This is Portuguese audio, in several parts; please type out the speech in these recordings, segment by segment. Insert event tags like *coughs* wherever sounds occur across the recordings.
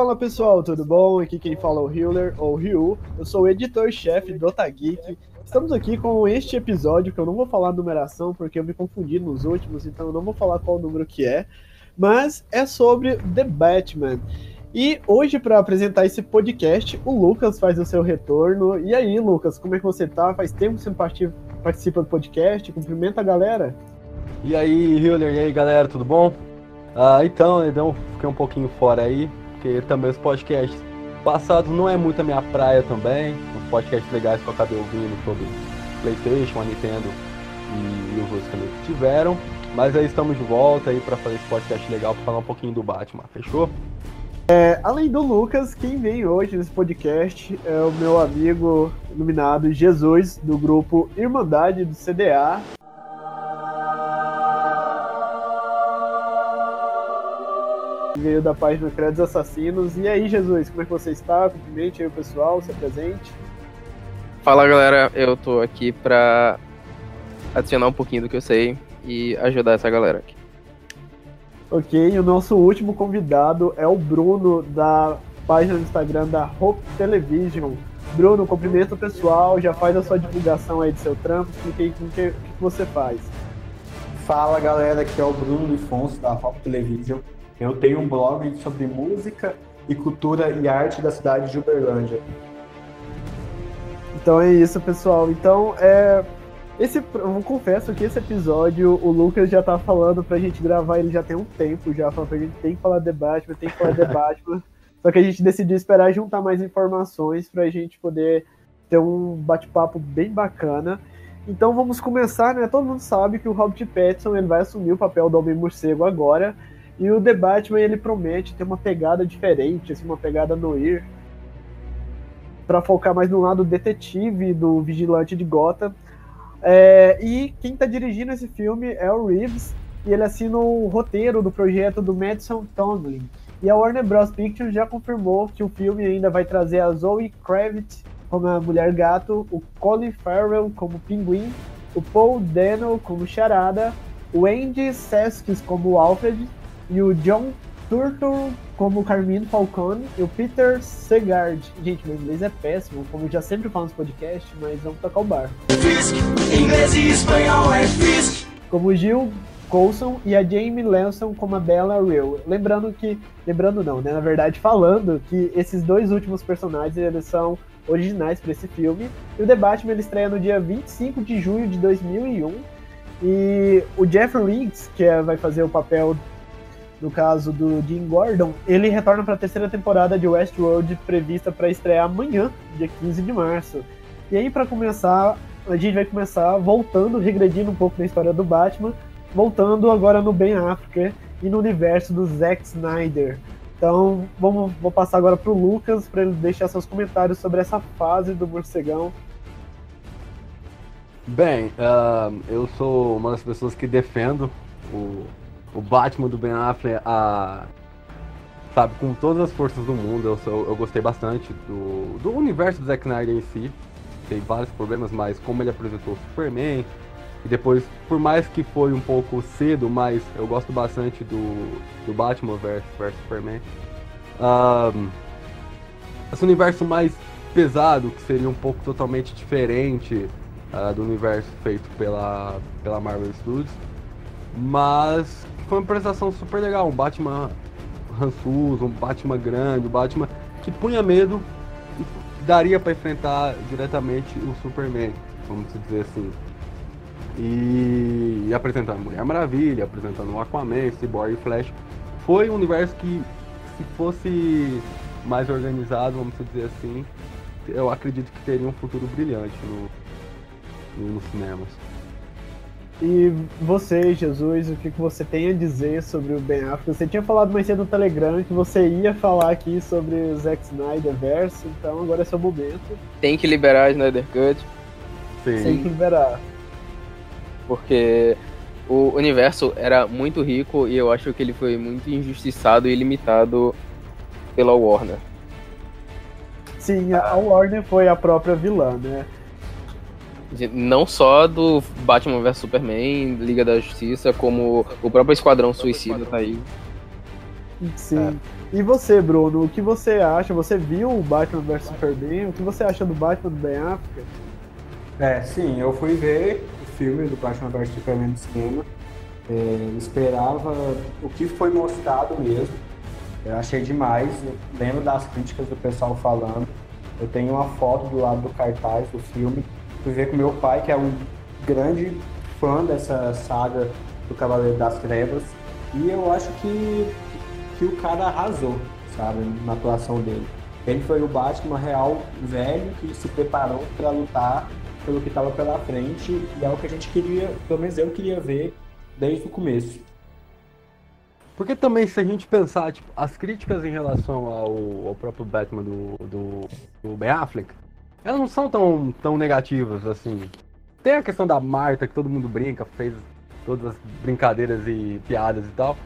Fala pessoal, tudo bom? Aqui quem fala é o Hiller, ou Ryu. Eu sou o editor-chefe do Otageek. Estamos aqui com este episódio, que eu não vou falar a numeração, porque eu me confundi nos últimos, então eu não vou falar qual número que é. Mas é sobre The Batman. E hoje, para apresentar esse podcast, o Lucas faz o seu retorno. E aí, Lucas, como é que você tá? Faz tempo que você participa do podcast? Cumprimenta a galera. E aí, Hiller, e aí, galera, tudo bom? Ah, então, então, fiquei um pouquinho fora aí, porque também os podcasts passados não é muito a minha praia também. Os podcasts legais que eu acabei ouvindo sobre PlayStation, a Nintendo e, os outros também que tiveram. Mas aí estamos de volta aí para fazer esse podcast legal para falar um pouquinho do Batman, fechou? É, além do Lucas, quem vem hoje nesse podcast é o meu amigo iluminado Jesus, do grupo Irmandade do CDA. Veio da página Créditos Assassinos. E aí, Jesus, como é que você está? Cumprimente aí o pessoal, se apresente. Fala galera, eu tô aqui pra adicionar um pouquinho do que eu sei e ajudar essa galera aqui. Ok, o nosso último convidado é o Bruno, da página do Instagram da Hope Television. Bruno, cumprimento pessoal, já faz a sua divulgação aí do seu trampo, explique aí o que, que você faz. Fala galera, aqui é o Bruno Afonso da Hope Television. Eu tenho um blog sobre música e cultura e arte da cidade de Uberlândia. Então é isso, pessoal. Então, é. Esse, eu confesso que esse episódio o Lucas já tá falando pra gente gravar ele já tem um tempo, já falando pra gente tem que falar de Batman, tem que falar de *laughs* Batman. Só que a gente decidiu esperar juntar mais informações pra gente poder ter um bate-papo bem bacana. Então vamos começar, né? Todo mundo sabe que o Robert Pattinson ele vai assumir o papel do Homem Morcego agora. E o The Batman, ele promete ter uma pegada diferente, assim, uma pegada noir, para focar mais no lado detetive do vigilante de Gotham. É, e quem está dirigindo esse filme é o Reeves, e ele assina o roteiro do projeto do Madison Tomlin. E a Warner Bros. Pictures já confirmou que o filme ainda vai trazer a Zoe Kravitz como a Mulher Gato, o Colin Farrell como Pinguim, o Paul Dano como Charada, o Andy Seskis como Alfred e o John Turturro como Carmine Falcone e o Peter Segard. Gente, meu inglês é péssimo, como eu já sempre falo nos podcasts, mas vamos tocar o bar. Fisk, inglês e espanhol é Fisk. Como Gil Coulson e a Jamie Lanson como a Bella Real. Lembrando que, lembrando não, né, na verdade falando que esses dois últimos personagens eles são originais para esse filme. E o The Batman ele estreia no dia 25 de junho de 2001. E o Jeff Riggs, que é, vai fazer o papel no caso do Jim Gordon, ele retorna para a terceira temporada de Westworld prevista para estrear amanhã, dia 15 de março. E aí para começar, a gente vai começar voltando, regredindo um pouco na história do Batman, voltando agora no Ben Affleck e no universo do Zack Snyder. Então, vamos, vou passar agora para o Lucas para ele deixar seus comentários sobre essa fase do morcegão. Bem, uh, eu sou uma das pessoas que defendo o o Batman do Ben Affleck, a, sabe, com todas as forças do mundo, eu, sou, eu gostei bastante do, do universo do Zack Snyder em si. Tem vários problemas, mas como ele apresentou o Superman, e depois, por mais que foi um pouco cedo, mas eu gosto bastante do, do Batman versus, versus Superman. Um, esse universo mais pesado, que seria um pouco totalmente diferente uh, do universo feito pela, pela Marvel Studios. Mas foi uma apresentação super legal. Um Batman rançuso, um Batman grande, um Batman que punha medo e daria para enfrentar diretamente o Superman, vamos dizer assim. E, e apresentando Mulher Maravilha, apresentando o Aquaman, Cyborg e Flash. Foi um universo que, se fosse mais organizado, vamos dizer assim, eu acredito que teria um futuro brilhante no, no, nos cinemas. E você, Jesus, o que, você tem a dizer sobre o Ben Affleck? Você tinha falado mais cedo no Telegram que você ia falar aqui sobre o Zack Snyder verso, então agora é seu momento. Tem que liberar a Snyder Cut. Sim. Tem que liberar. Porque o universo era muito rico e eu acho que ele foi muito injustiçado e limitado pela Warner. Sim, a Warner foi a própria vilã, né? Não só do Batman vs Superman, Liga da Justiça, como o próprio Esquadrão Suicida tá aí. Sim. É. E você, Bruno, o que você acha? Você viu o Batman vs Superman? O que você acha do Batman do Ben Affleck? É, sim, eu fui ver o filme do Batman vs Superman no cinema. É, esperava o que foi mostrado mesmo. Eu achei demais. lembro das críticas do pessoal falando. Eu tenho uma foto do lado do cartaz do filme. Fui ver com meu pai, que é um grande fã dessa saga do Cavaleiro das Trevas. E eu acho que, que o cara arrasou, sabe, na atuação dele. Ele foi o Batman real velho que se preparou para lutar pelo que estava pela frente e é o que a gente queria, pelo menos eu queria ver desde o começo. Porque também, se a gente pensar, tipo, as críticas em relação ao, ao próprio Batman do, do, do, Ben Affleck, elas não são tão, tão negativas, assim. Tem a questão da Marta, que todo mundo brinca, fez todas as brincadeiras e piadas e tal.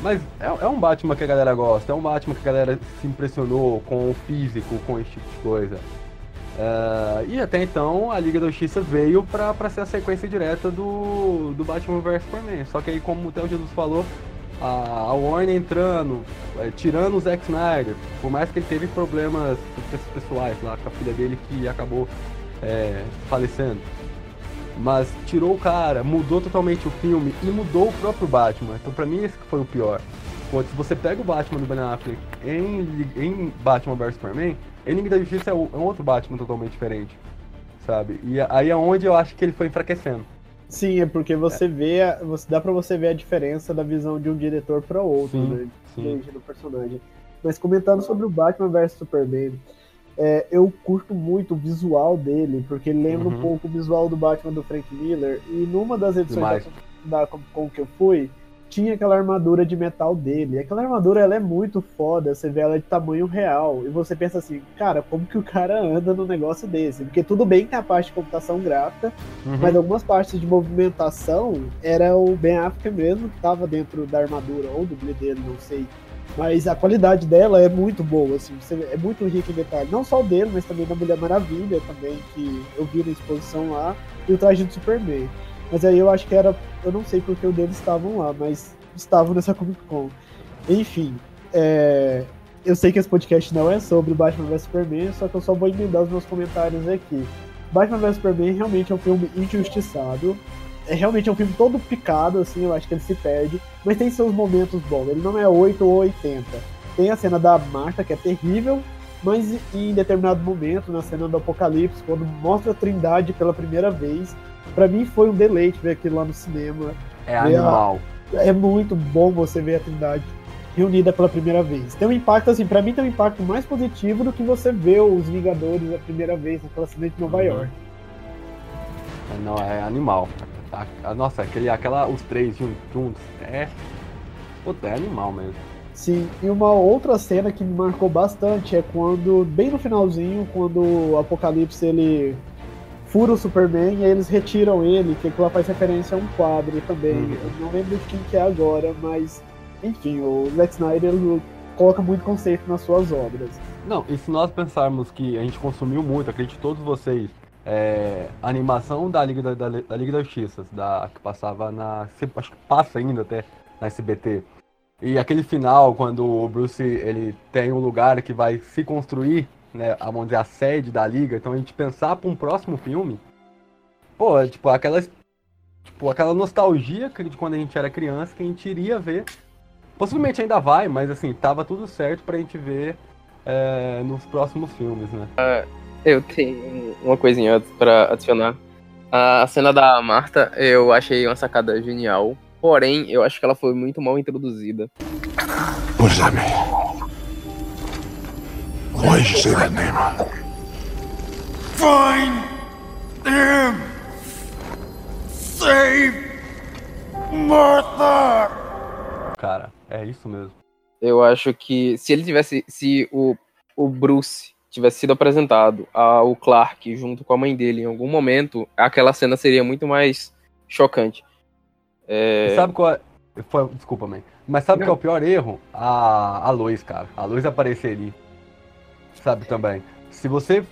Mas é, é, um Batman que a galera gosta, é um Batman que a galera se impressionou com o físico, com esse tipo de coisa. Uh, e até então a Liga da Justiça veio pra, pra ser a sequência direta do, do Batman vs Superman. Só que aí, como o Jesus falou, a, Warner entrando, é, tirando o Zack Snyder, por mais que ele teve problemas pessoais lá com a filha dele que acabou é, falecendo. Mas tirou o cara, mudou totalmente o filme e mudou o próprio Batman. Então pra mim esse foi o pior. Quando você pega o Batman do Ben Affleck em, em Batman vs Superman, Enigma da Justiça é, é um outro Batman totalmente diferente, sabe? E aí é onde eu acho que ele foi enfraquecendo. Sim, é porque você é. vê, você dá para você ver a diferença da visão de um diretor para outro, sim, né? Sim. do personagem. Mas comentando sobre o Batman vs Superman, é, eu curto muito o visual dele, porque ele lembra uhum. um pouco o visual do Batman do Frank Miller. E numa das edições da, da com que eu fui, tinha aquela armadura de metal dele. Aquela armadura ela é muito foda, você vê ela de tamanho real. E você pensa assim, cara, como que o cara anda no negócio desse? Porque tudo bem que tem a parte de computação gráfica, uhum. mas algumas partes de movimentação era o Ben Affleck mesmo que estava dentro da armadura, ou do dele, não sei. Mas a qualidade dela é muito boa, assim, é muito rica em detalhes. Não só dele, mas também da Mulher Maravilha, também, que eu vi na exposição lá, e o traje do Superman. Mas aí eu acho que era. Eu não sei porque o deles estavam lá, mas estavam nessa Comic Con. Enfim, é, eu sei que esse podcast não é sobre Batman vs Superman, só que eu só vou emendar os meus comentários aqui. Batman vs Superman realmente é um filme injustiçado. É realmente é um filme todo picado, assim, eu acho que ele se perde, mas tem seus momentos bons. Ele não é 8 ou 80. Tem a cena da Marta, que é terrível, mas em determinado momento, na cena do Apocalipse, quando mostra a Trindade pela primeira vez, para mim foi um deleite ver aquilo lá no cinema. É animal. A... É muito bom você ver a Trindade reunida pela primeira vez. Tem um impacto, assim, para mim tem um impacto mais positivo do que você ver os Vingadores a primeira vez naquela cidade de Nova uhum. York. É, não, é animal. Nossa, aquele, aquela, os três juntos, é. Puta, é animal mesmo. Sim, e uma outra cena que me marcou bastante é quando, bem no finalzinho, quando o Apocalipse ele fura o Superman e aí eles retiram ele, que lá faz referência a um quadro também. Uhum. Eu não lembro de quem que é agora, mas enfim, o Zack Snyder coloca muito conceito nas suas obras. Não, e se nós pensarmos que a gente consumiu muito, acredito todos vocês, é, a animação da Liga da, da, da, Liga da Justiça, da, que passava na. Acho que passa ainda até na SBT. E aquele final, quando o Bruce ele tem um lugar que vai se construir né, a, vamos dizer, a sede da liga, então a gente pensar para um próximo filme, pô, é, tipo, aquela, tipo, aquela nostalgia de quando a gente era criança que a gente iria ver. Possivelmente ainda vai, mas assim, tava tudo certo pra gente ver é, nos próximos filmes, né? Uh, eu tenho uma coisinha para adicionar. A cena da Marta eu achei uma sacada genial, porém eu acho que ela foi muito mal introduzida. Does that mean? Why did you say that name? Find him! Save Martha! Cara, é isso mesmo. Eu acho que se ele tivesse. Se o, o Bruce tivesse sido apresentado ao Clark junto com a mãe dele em algum momento, aquela cena seria muito mais chocante. É... Sabe qual é. Foi, desculpa, mãe. Mas sabe qual é o pior erro? A, a luz, cara. A luz apareceria sabe, também. Se você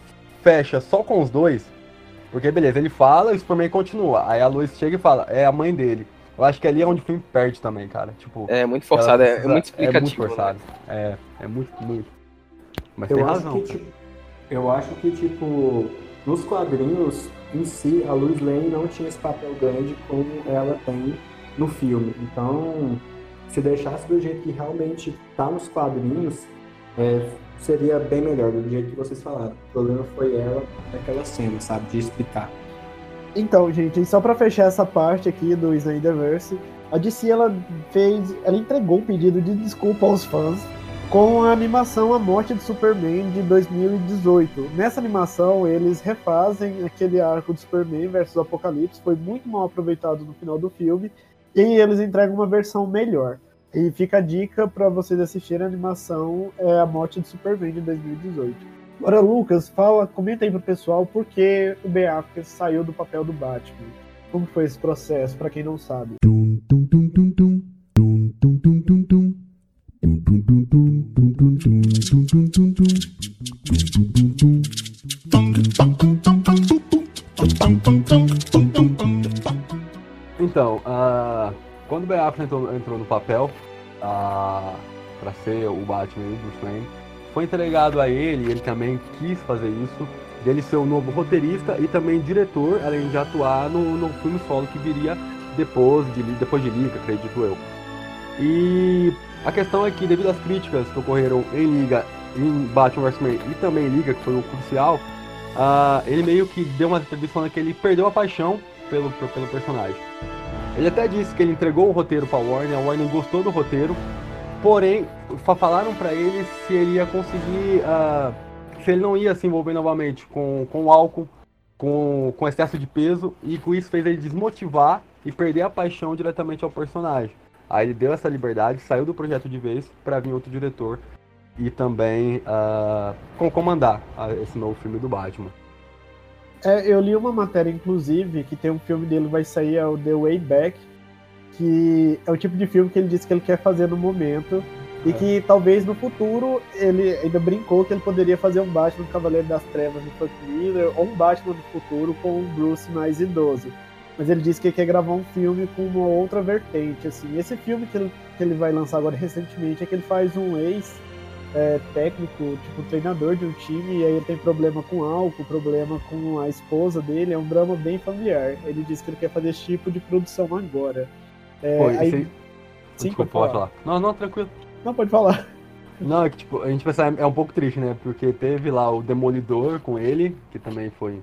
fecha só com os dois, porque beleza, ele fala e o Superman continua. Aí a Lois chega e fala, é a mãe dele. Eu acho que ali é onde o filme perde também, cara. Tipo, É muito forçado, é, é precisa- muito É muito explicativo. né? forçado. É, é muito, muito. Mas Eu tem acho, razão. que, tipo, eu acho que, tipo, nos quadrinhos em si, a Lois Lane não tinha esse papel grande como ela tem no filme. Então, se deixasse do jeito que realmente tá nos quadrinhos, é, seria bem melhor, do jeito que vocês falaram. O problema foi ela naquela cena, sabe? De explicar. Então, gente, só pra fechar essa parte aqui do Snyderverse, a DC ela fez, ela entregou um pedido de desculpa aos fãs com a animação A Morte de Superman de 2018. Nessa animação, eles refazem aquele arco do Superman versus Apocalipse, foi muito mal aproveitado no final do filme, e eles entregam uma versão melhor. E fica a dica pra vocês assistirem a animação é A Morte de Superman de 2018. Agora, Lucas, fala, comenta aí pro pessoal por que o Ben Affleck saiu do papel do Batman. Como foi esse processo, pra quem não sabe? Dum, dum, quando o Ben Affleck entrou, entrou no papel ah, para ser o Batman e o Bruce Wayne, foi entregado a ele, ele também quis fazer isso, dele ser o novo roteirista e também diretor, além de atuar no, no filme solo que viria depois de, depois de Liga, acredito eu. E a questão é que, devido às críticas que ocorreram em Liga, em Batman vs. Man e também em Liga, que foi o crucial, uh, ele meio que deu uma entrevista falando que ele perdeu a paixão pelo, pelo personagem. Ele até disse que ele entregou o roteiro para Warner, a Warner gostou do roteiro, porém fa- falaram para ele se ele ia conseguir, ah, se ele não ia se envolver novamente com, com álcool, com, com excesso de peso, e com isso fez ele desmotivar e perder a paixão diretamente ao personagem. Aí ele deu essa liberdade, saiu do projeto de vez para vir outro diretor e também com- comandar ah, esse novo filme do Batman. É, eu li uma matéria, inclusive, que tem um filme dele que vai sair, é o The Way Back, que é o tipo de filme que ele disse que ele quer fazer no momento. E que talvez no futuro ele ainda brincou que ele poderia fazer um Batman Cavaleiro das Trevas no Frank Miller, ou um Batman no futuro com um Bruce mais idoso. Mas ele disse que ele quer gravar um filme com uma outra vertente. Assim. Esse filme que ele, que ele vai lançar agora recentemente é que ele faz um ex é, técnico, tipo treinador de um time, e aí ele tem problema com álcool, problema com a esposa dele, é um drama bem familiar. Ele disse que ele quer fazer esse tipo de produção agora. É, Pô, aí- Sim, Desculpa, pode pode falar. Não, não, tranquilo. Não, pode falar. Não, é que tipo, a gente pensa, é um pouco triste, né? Porque teve lá o Demolidor com ele, que também foi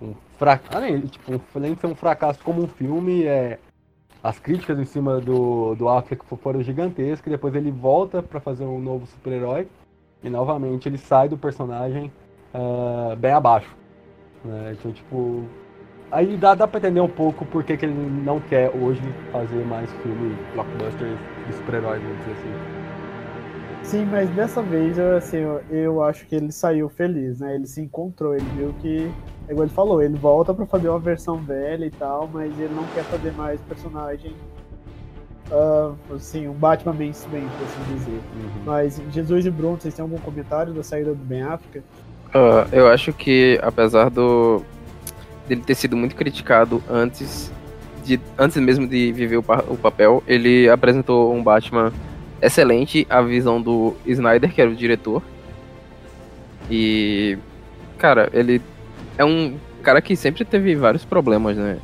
um fracasso. Além, tipo, além de ser um fracasso como um filme, é... as críticas em cima do, do Affleck fo- foram gigantescas, e depois ele volta pra fazer um novo super-herói, e novamente ele sai do personagem ah, bem abaixo. Né? Então, tipo. Aí dá, dá pra entender um pouco por que que ele não quer hoje fazer mais filme blockbuster de super-herói, vamos dizer assim. Sim, mas dessa vez, assim, eu, acho que ele saiu feliz, né? Ele se encontrou, ele viu que, igual ele falou, ele volta pra fazer uma versão velha e tal, mas ele não quer fazer mais personagem, ah, assim, um Batman mainstream, por assim dizer. Mas Jesus e Bruno, vocês têm algum comentário da saída do Ben Affleck? Ah, eu acho que, apesar do dele ter sido muito criticado antes de antes mesmo de viver o, pa- o papel, ele apresentou um Batman excelente, a visão do Snyder, que era o diretor. E cara, ele é um cara que sempre teve vários problemas, né?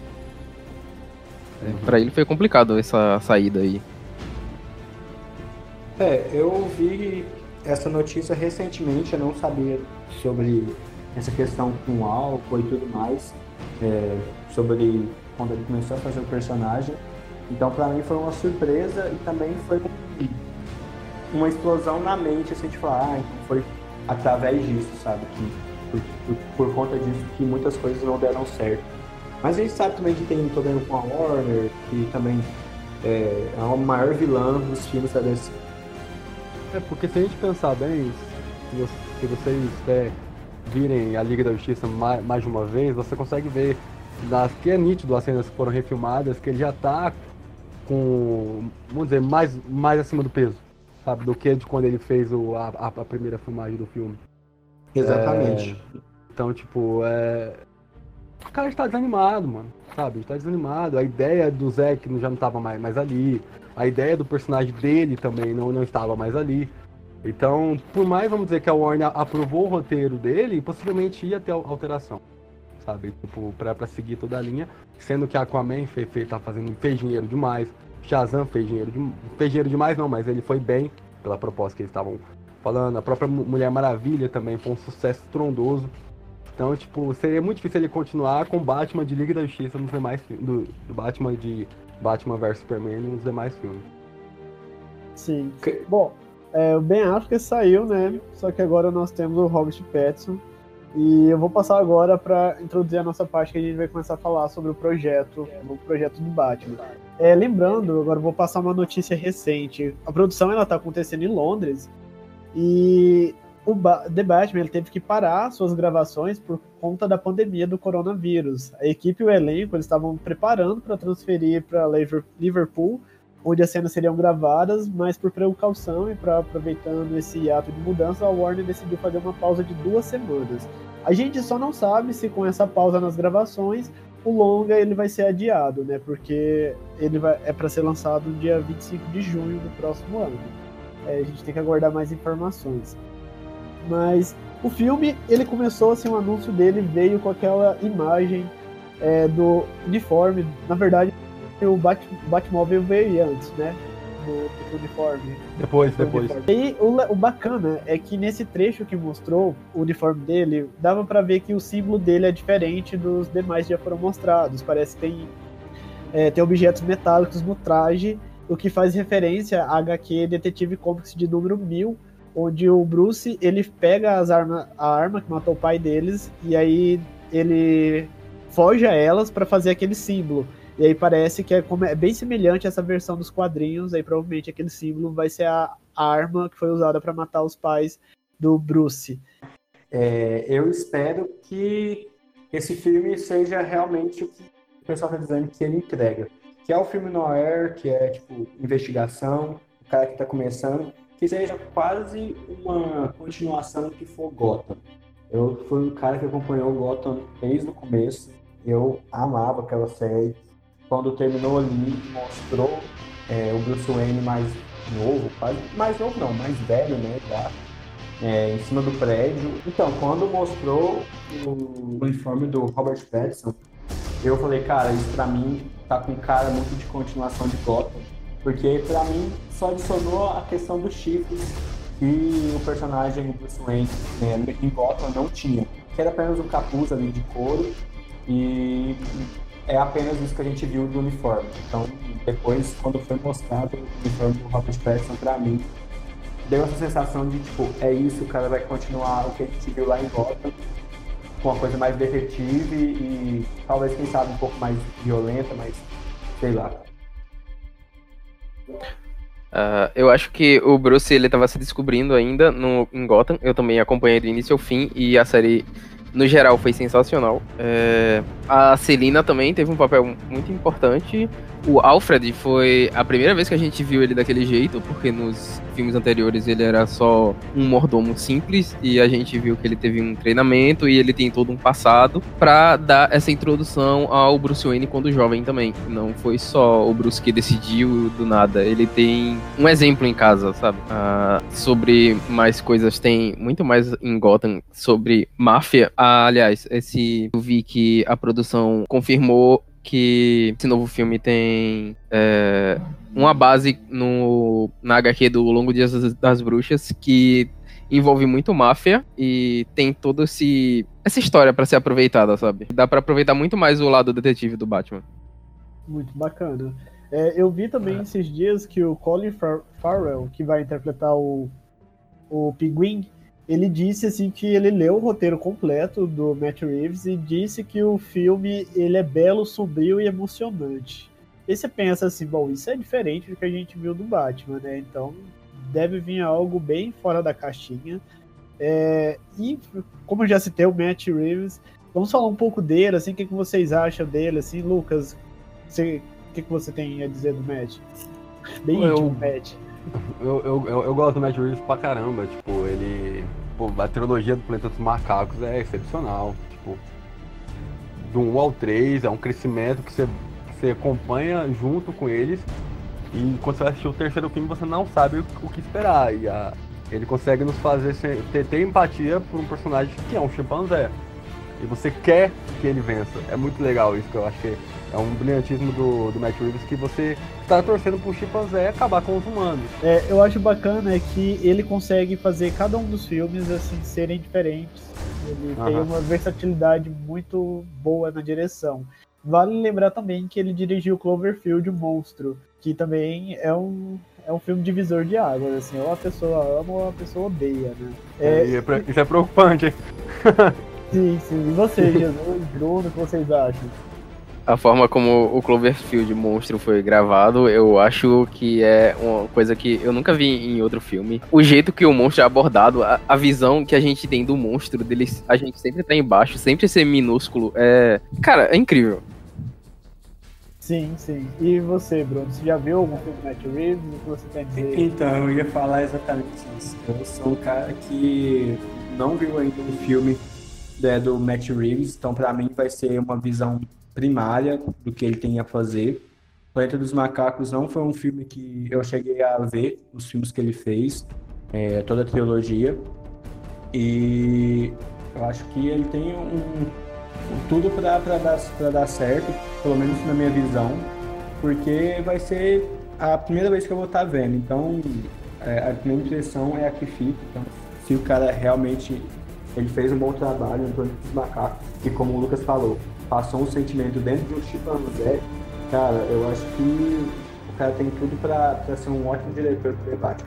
É, Pra ele foi complicado essa saída aí. É, eu vi essa notícia recentemente, eu não sabia sobre essa questão com álcool e tudo mais, é, sobre quando ele começou a fazer o personagem. Então, pra mim foi uma surpresa e também foi um- uma explosão na mente, assim, de falar, ah, então foi através disso, sabe? Que, por, por, por conta disso que muitas coisas não deram certo. Mas a gente sabe também que tem problema com a Warner, que também é, é a maior vilã dos filmes da DC. É, porque se a gente pensar bem, se vo- se vocês é, virem a Liga da Justiça mais, mais de uma vez, você consegue ver das que é nítido as cenas que foram refilmadas, que ele já tá com, vamos dizer, mais, mais acima do peso, sabe? Do que de quando ele fez o, a- a primeira filmagem do filme. Exatamente. Então, tipo, é... o cara está desanimado, mano. Sabe? Ele tá desanimado. A ideia do Zack já não tava mais, mais ali. A ideia do personagem dele também não, não estava mais ali. Então, por mais, vamos dizer, que a Warner aprovou o roteiro dele, possivelmente ia ter alteração. Sabe? Tipo, pra, pra seguir toda a linha. Sendo que a Aquaman fez, fez, tá fazendo, fez dinheiro demais. Shazam fez dinheiro, de, fez dinheiro demais, não, mas ele foi bem pela proposta que eles estavam falando. A própria Mulher Maravilha também foi um sucesso estrondoso. Então, tipo, seria muito difícil ele continuar com Batman de Liga da Justiça nos demais filmes. Do, do Batman de Batman vs Superman nos demais filmes. Sim. Bom, é, o Ben Affleck saiu, né? Só que agora nós temos o Robert Pattinson. E eu vou passar agora para introduzir a nossa parte que a gente vai começar a falar sobre o projeto, o projeto do Batman. É, lembrando, agora eu vou passar uma notícia recente. A produção ela está acontecendo em Londres e o ba The Batman ele teve que parar suas gravações por conta da pandemia do coronavírus. A equipe e o elenco eles estavam preparando para transferir para Liverpool, onde as cenas seriam gravadas, mas por precaução e para aproveitando esse ato de mudança, a Warner decidiu fazer uma pausa de duas semanas. A gente só não sabe se com essa pausa nas gravações o longa ele vai ser adiado, né? Porque ele vai, é para ser lançado no dia 25 de junho do próximo ano. É, a gente tem que aguardar mais informações. Mas o filme, ele começou assim, o anúncio dele veio com aquela imagem é, do uniforme. Na verdade, o Bat Batmóvel veio antes, né? Do, do uniforme. Depois, do depois. Uniforme. E o, o, bacana é que nesse trecho que mostrou o uniforme dele, dava para ver que o símbolo dele é diferente dos demais que já foram mostrados. Parece que tem, é, tem objetos metálicos no traje, o que faz referência à HQ Detetive Comics de número 1000, onde o Bruce ele pega as arma, a arma que matou o pai deles e aí ele foge a elas para fazer aquele símbolo. E aí parece que é, é bem semelhante a essa versão dos quadrinhos, aí provavelmente aquele símbolo vai ser a arma que foi usada para matar os pais do Bruce. É, eu espero que esse filme seja realmente o que o pessoal está dizendo que ele entrega. Que é o filme noir, que é tipo investigação, o cara que está começando, que seja quase uma continuação que for Gotham. Eu fui um cara que acompanhou Gotham desde o começo. Eu amava aquela série. Quando terminou ali, mostrou é, o Bruce Wayne mais novo, quase mais novo não, mais velho, né? Já, é, em cima do prédio. Então, quando mostrou o uniforme do Robert Pattinson, eu falei, cara, isso pra mim tá com cara muito de continuação de Gotham porque para mim só adicionou a questão dos chifres que o personagem Bruce Wayne né, em Gotham não tinha. Era apenas um capuz ali de couro e é apenas isso que a gente viu do uniforme. Então, depois, quando foi mostrado o uniforme do Robert Pattinson para mim, deu essa sensação de, tipo, é isso, o cara vai continuar o que a gente viu lá em Gotham, com uma coisa mais detetive e talvez, quem sabe, um pouco mais violenta, mas sei lá. Uh, eu acho que o Bruce ele estava se descobrindo ainda no, em Gotham. Eu também acompanhei do início ao fim e a série, no geral, foi sensacional. É, a Celina também teve um papel muito importante. O Alfred foi a primeira vez que a gente viu ele daquele jeito, porque nos filmes anteriores ele era só um mordomo simples e a gente viu que ele teve um treinamento e ele tem todo um passado para dar essa introdução ao Bruce Wayne quando jovem também. Não foi só o Bruce que decidiu do nada, ele tem um exemplo em casa, sabe? Ah, sobre mais coisas, tem muito mais em Gotham sobre máfia. Ah, aliás, esse eu vi que a produção confirmou que esse novo filme tem é, uma base no, na HQ do Longo Dia das, das Bruxas que envolve muito máfia e tem toda esse essa história para ser aproveitada, sabe? Dá para aproveitar muito mais o lado detetive do Batman. Muito bacana. É, eu vi também é. esses dias que o Colin Far Farrell, que vai interpretar o, o Pinguim, ele disse assim que ele leu o roteiro completo do Matt Reeves e disse que o filme ele é belo, sombrio e emocionante. E você pensa assim, bom, isso é diferente do que a gente viu do Batman, né? Então deve vir algo bem fora da caixinha. É, e como eu já citei o Matt Reeves, vamos falar um pouco dele, assim, o que, que vocês acham dele, assim, Lucas? Você, o que, que você tem a dizer do Matt? Bem eu, íntimo, Matt. *laughs* Eu, eu, eu, eu, gosto do Matt Reeves pra caramba, tipo, ele. A trilogia do Planeta dos Macacos é excepcional. Tipo. do 1 ao 3, é um crescimento que você, você acompanha junto com eles. E quando você assistir o terceiro filme, você não sabe o, que esperar. E a, ele consegue nos fazer ter, ter empatia por um personagem que é um chimpanzé. E você quer que ele vença. É muito legal isso que eu que é um brilhantismo do, do Matt Reeves que você está torcendo pro chimpanzé acabar com os humanos. É, eu acho bacana é que ele consegue fazer cada um dos filmes assim serem diferentes. Ele tem Aham. uma versatilidade muito boa na direção. Vale lembrar também que ele dirigiu Cloverfield, o Monstro, que também é um, é um filme divisor de águas, assim, ou a pessoa ama ou a pessoa odeia, né? É, é pre- isso é preocupante, hein? *laughs* sim, sim. E vocês, Jesus, Bruno, o que vocês acham? A forma como o Cloverfield Monstro foi gravado, eu acho que é uma coisa que eu nunca vi em outro filme. O jeito que o monstro é abordado, a, a visão que a gente tem do monstro, dele, a gente sempre tá embaixo, sempre ser minúsculo, é. Cara, é incrível. Sim, sim. E você, Bruno, você já viu algum filme do Matt Reeves? O que você tem a dizer? Então, eu ia falar exatamente isso. Eu sou um cara que não viu ainda um filme né, do Matt Reeves, então pra mim vai ser uma visão primária do que ele tem a fazer. Planeta dos Macacos não foi um filme que eu cheguei a ver, os filmes que ele fez, é, toda a trilogia. E eu acho que ele tem um, tudo para dar, dar certo, pelo menos na minha visão, porque vai ser a primeira vez que eu vou estar vendo. Então, é, a primeira impressão é a que fica. Então, se o cara realmente ele fez um bom trabalho no Planeta dos Macacos, e como o Lucas falou, passou um sentimento dentro de um chimpanzé, cara, eu acho que o cara tem tudo para ser um ótimo diretor do debate.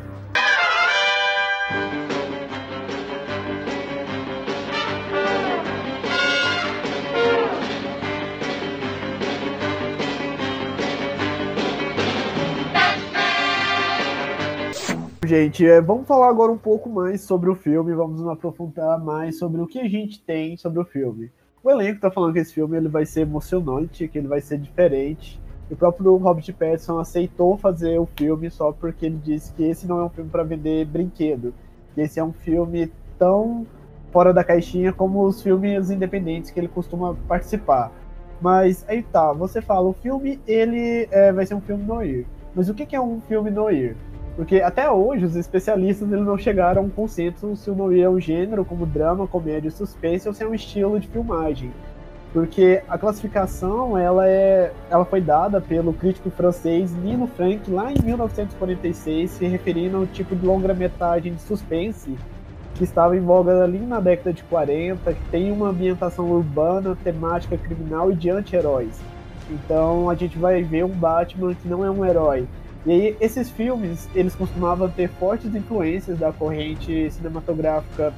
Gente, é, vamos falar agora um pouco mais sobre o filme, vamos aprofundar mais sobre o que a gente tem sobre o filme. O elenco tá falando que esse filme ele vai ser emocionante, que ele vai ser diferente. O próprio Robert Pattinson aceitou fazer o filme só porque ele disse que esse não é um filme para vender brinquedo. Que esse é um filme tão fora da caixinha como os filmes independentes que ele costuma participar. Mas aí tá, você fala, o filme ele é, vai ser um filme noir. Mas o que que é um filme noir? Porque até hoje os especialistas eles não chegaram a um consenso se o noir é um gênero como drama, comédia e suspense ou se é um estilo de filmagem. Porque a classificação ela é, ela foi dada pelo crítico francês Nino Frank lá em 1946, se referindo ao tipo de longa-metragem de suspense que estava em voga ali na década de 40, que tem uma ambientação urbana, temática criminal e de anti-heróis. Então a gente vai ver um Batman que não é um herói, e aí, esses filmes, eles costumavam ter fortes influências da corrente cinematográfica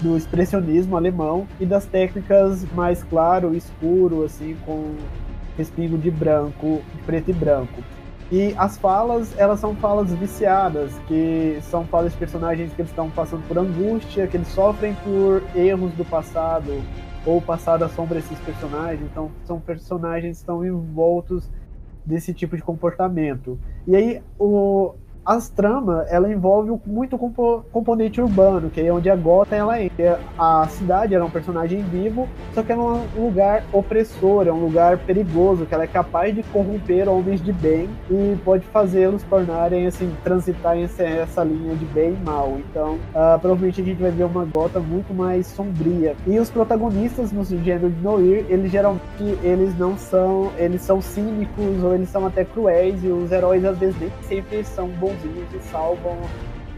do expressionismo alemão e das técnicas mais claro, escuro, assim, com respingo de branco, de preto e branco. E as falas, elas são falas viciadas, que são falas de personagens que eles estão passando por angústia, que eles sofrem por erros do passado, ou o passado assombra esses personagens, então são personagens que estão envoltos desse tipo de comportamento. E aí o as tramas, ela envolve muito compo componente urbano, que é onde a Gotham ela entra. A cidade era um personagem vivo, só que é um lugar opressor, é um lugar perigoso, que ela é capaz de corromper homens de bem e pode fazê-los tornarem, assim, transitar essa, essa linha de bem e mal. Então, uh, provavelmente a gente vai ver uma Gotham muito mais sombria. E os protagonistas no gênero de Noir, eles geralmente eles não são, eles são cínicos ou eles são até cruéis e os heróis às vezes nem sempre são bons e salvam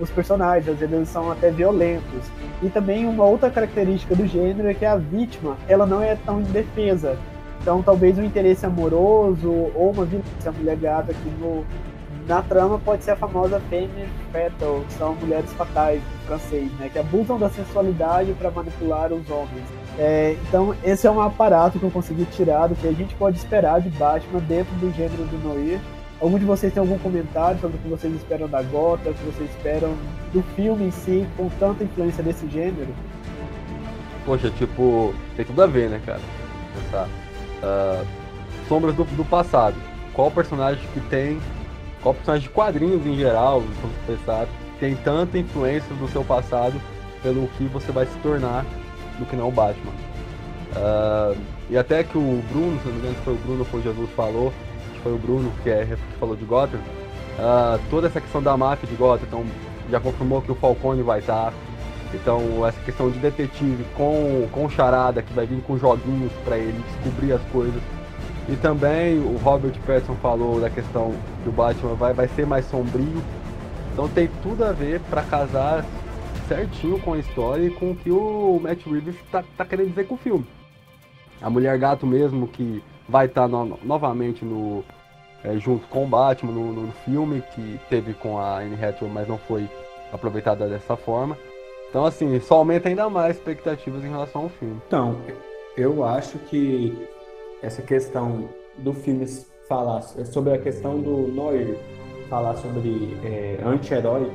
os personagens, às vezes eles são até violentos. E também uma outra característica do gênero é que a vítima, ela não é tão indefesa. Então talvez um interesse amoroso ou uma violência, mulher gata aqui no, na trama pode ser a famosa femme fatal, que são mulheres fatais em francês, né, que abusam da sensualidade para manipular os homens. É, então esse é um aparato que eu consegui tirar do que a gente pode esperar de Batman dentro do gênero do Noir. Algum de vocês tem algum comentário sobre o que vocês esperam da Gotham, o que vocês esperam do filme em si, com tanta influência desse gênero? Poxa, tipo, tem tudo a ver, né, cara? Pensar. Uh, sombras do, do, passado. Qual personagem que tem. Qual personagem de quadrinhos em geral, vamos pensar, tem tanta influência do seu passado pelo que você vai se tornar do que não o Batman. Uh, E até que o Bruno, se não me engano foi o Bruno foi o Jesus falou, que foi o Bruno que, é, que falou de Gotham, uh, toda essa questão da máfia de Gotham, então já confirmou que o Falcone vai estar. Então essa questão de detetive com, com charada, que vai vir com joguinhos para ele descobrir as coisas. E também o Robert Pattinson falou da questão que o Batman vai, vai ser mais sombrio. Então tem tudo a ver para casar certinho com a história e com o que o Matt Reeves tá, tá querendo dizer com o filme. A Mulher Gato mesmo, que vai estar tá no, novamente no, é, junto com o Batman no, no, filme, que teve com a Anne Hathaway, mas não foi aproveitada dessa forma. Então, assim, só aumenta ainda mais expectativas em relação ao filme. Então, eu acho que essa questão do filme falar sobre a questão do Noir, falar sobre é, anti-herói,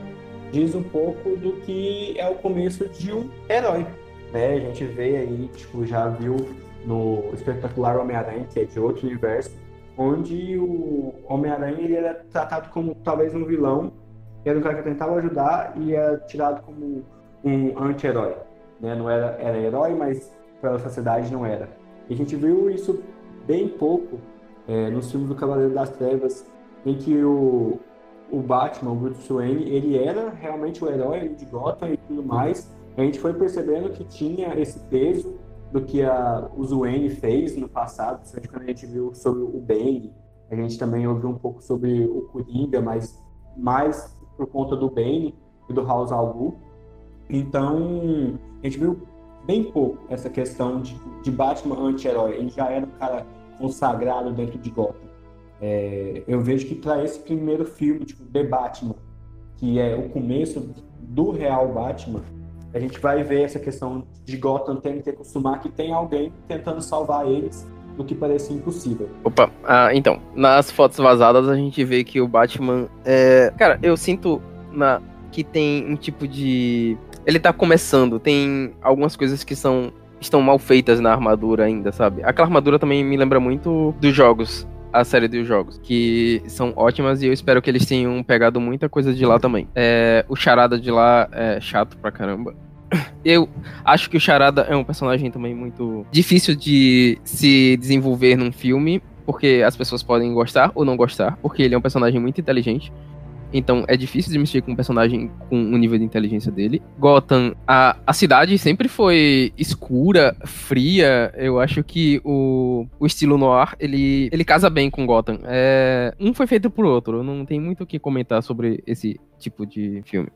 diz um pouco do que é o começo de um herói. Né? A gente vê aí, tipo, já viu no espetacular Homem-Aranha, que é de outro universo, onde o Homem-Aranha ele era tratado como talvez um vilão, era um cara que tentava ajudar e era tirado como um anti-herói. Né? Não era, era herói, mas pela sociedade não era. E a gente viu isso bem pouco é, nos filmes do Cavaleiro das Trevas, em que o, o Batman, o Bruce Wayne, ele era realmente o herói de Gotham e tudo mais. A gente foi percebendo que tinha esse peso do que a, o Wayne fez no passado, principalmente quando a gente viu sobre o Bane. A gente também ouviu um pouco sobre o Coringa, mas mais por conta do Bane e do House al Ghul. Então, a gente viu bem pouco essa questão de, de Batman anti-herói. Ele já era um cara consagrado dentro de Gotham. É, eu vejo que para esse primeiro filme, tipo, The Batman, que é o começo do real Batman, a gente vai ver essa questão de Gotham tendo que acostumar que tem alguém tentando salvar eles do que parecia impossível. Opa, ah, então, nas fotos vazadas a gente vê que o Batman é... Cara, eu sinto na... que tem um tipo de... Ele tá começando, tem algumas coisas que são estão mal feitas na armadura ainda, sabe? Aquela armadura também me lembra muito dos jogos a série dos jogos, que são ótimas e eu espero que eles tenham pegado muita coisa de lá também. É, o Charada de lá é chato pra caramba. *coughs* Eu acho que o Charada é um personagem também muito difícil de se desenvolver num filme, porque as pessoas podem gostar ou não gostar, porque ele é um personagem muito inteligente. Então é difícil de mexer com um personagem com o nível de inteligência dele. Gotham, a, a cidade sempre foi escura, fria. Eu acho que o, o estilo noir, ele, ele casa bem com Gotham. É, um foi feito por outro. Não tem muito o que comentar sobre esse tipo de filme.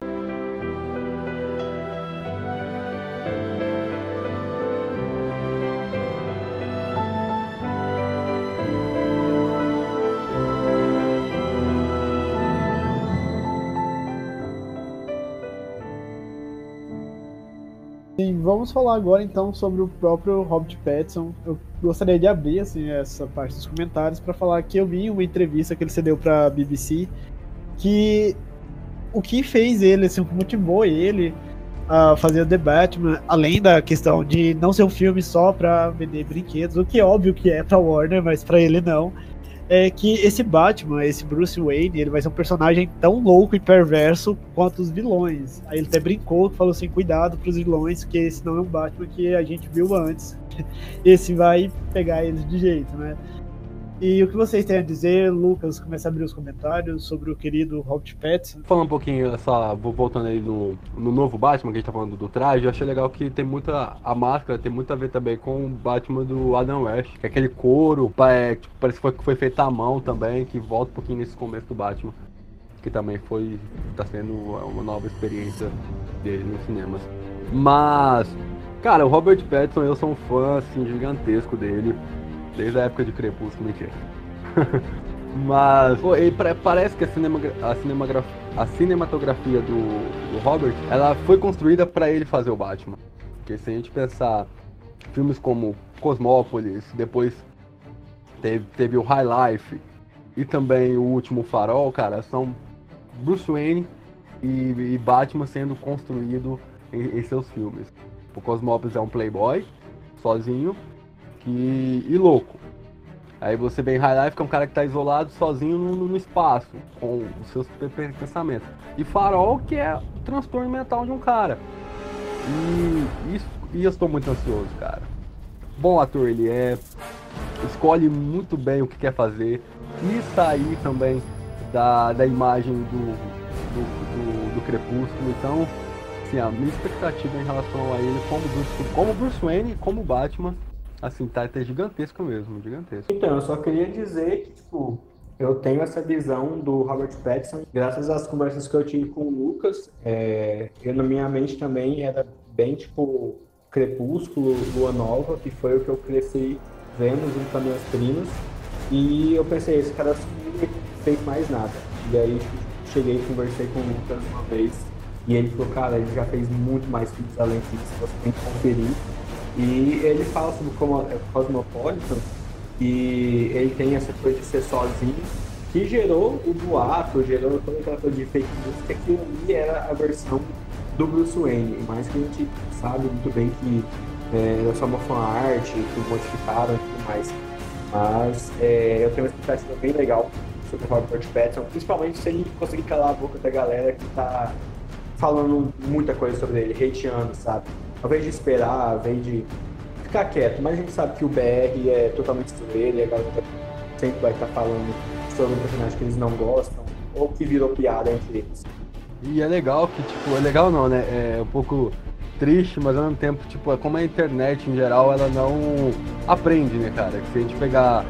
Vamos falar agora então sobre o próprio Robert Pattinson. Eu gostaria de abrir assim essa parte dos comentários para falar que eu vi uma entrevista que ele cedeu para a BBC que o que fez ele, assim, o que motivou ele a fazer o The Batman, além da questão de não ser um filme só para vender brinquedos, o que é óbvio que é para Warner, mas para ele não, é que esse Batman, esse Bruce Wayne, ele vai ser um personagem tão louco e perverso quanto os vilões. Aí ele até brincou, falou assim, cuidado pros vilões, que esse não é um Batman que a gente viu antes. *laughs* Esse vai pegar eles de jeito, né? E o que vocês têm a dizer, Lucas, começa a abrir os comentários sobre o querido Robert Pattinson. Falando um pouquinho, voltando aí no, no novo Batman, que a gente tá falando do traje, eu achei legal que tem muita. A máscara tem muito a ver também com o Batman do Adam West, que é aquele couro, é, tipo, parece que foi, foi feito à mão também, que volta um pouquinho nesse começo do Batman. Que também foi. tá sendo uma nova experiência dele nos cinemas. Mas. Cara, o Robert Pattinson, eu sou um fã assim, gigantesco dele desde a época de Crepúsculo, mentira. *laughs* Mas, pô, parece que a, a, a cinematografia do, do, Robert, ela foi construída para ele fazer o Batman. Porque se a gente pensar filmes como Cosmópolis, depois teve, teve o High Life e também o último Farol, cara, são Bruce Wayne e, e Batman sendo construído em, em seus filmes. O Cosmópolis é um playboy, sozinho, e, e louco. Aí você vem High Life, que é um cara que está isolado sozinho no, no, espaço, com os seus pensamentos. E Farol, que é o transtorno mental de um cara. E, isso, e eu estou muito ansioso, cara. bom ator ele é, escolhe muito bem o que quer fazer e sair também da, da imagem do, do, do, do Crepúsculo. Então, assim, a minha expectativa em relação a ele como Bruce, como Bruce Wayne, como Batman, assim, tá até gigantesco mesmo, gigantesco. Então, eu só queria dizer que, tipo, eu tenho essa visão do Robert Pattinson, graças às conversas que eu tive com o Lucas, é, eu na minha mente também era bem, tipo, Crepúsculo, Lua Nova, que foi o que eu cresci vendo junto com as minhas primas, e eu pensei, esse cara e não fez mais nada. E aí cheguei e conversei com o Lucas uma vez, e ele falou, cara, ele já fez muito mais filmes além disso, você tem que conferir. E ele fala sobre como é Cosmopolitan, e ele tem essa coisa de ser sozinho, que gerou o boato, gerou toda aquela coisa de fake news, que aquilo ali era a versão do Bruce Wayne, mas que a gente sabe muito bem que é, era só uma fanart, que modificaram e tudo mais. Mas é, eu tenho uma expectativa bem legal sobre o Robert Pattinson, principalmente se ele conseguir calar a boca da galera que tá falando muita coisa sobre ele, hateando, sabe? Ao invés de esperar, ao invés de ficar quieto, mas a gente sabe que o BR é totalmente zoeiro e a galera sempre vai estar falando sobre um personagem que eles não gostam ou que virou piada entre eles. E é legal que, tipo, é legal não, né? É um pouco triste, mas ao mesmo tempo, tipo, é como a internet em geral, ela não aprende, né, cara? Que se a gente pegar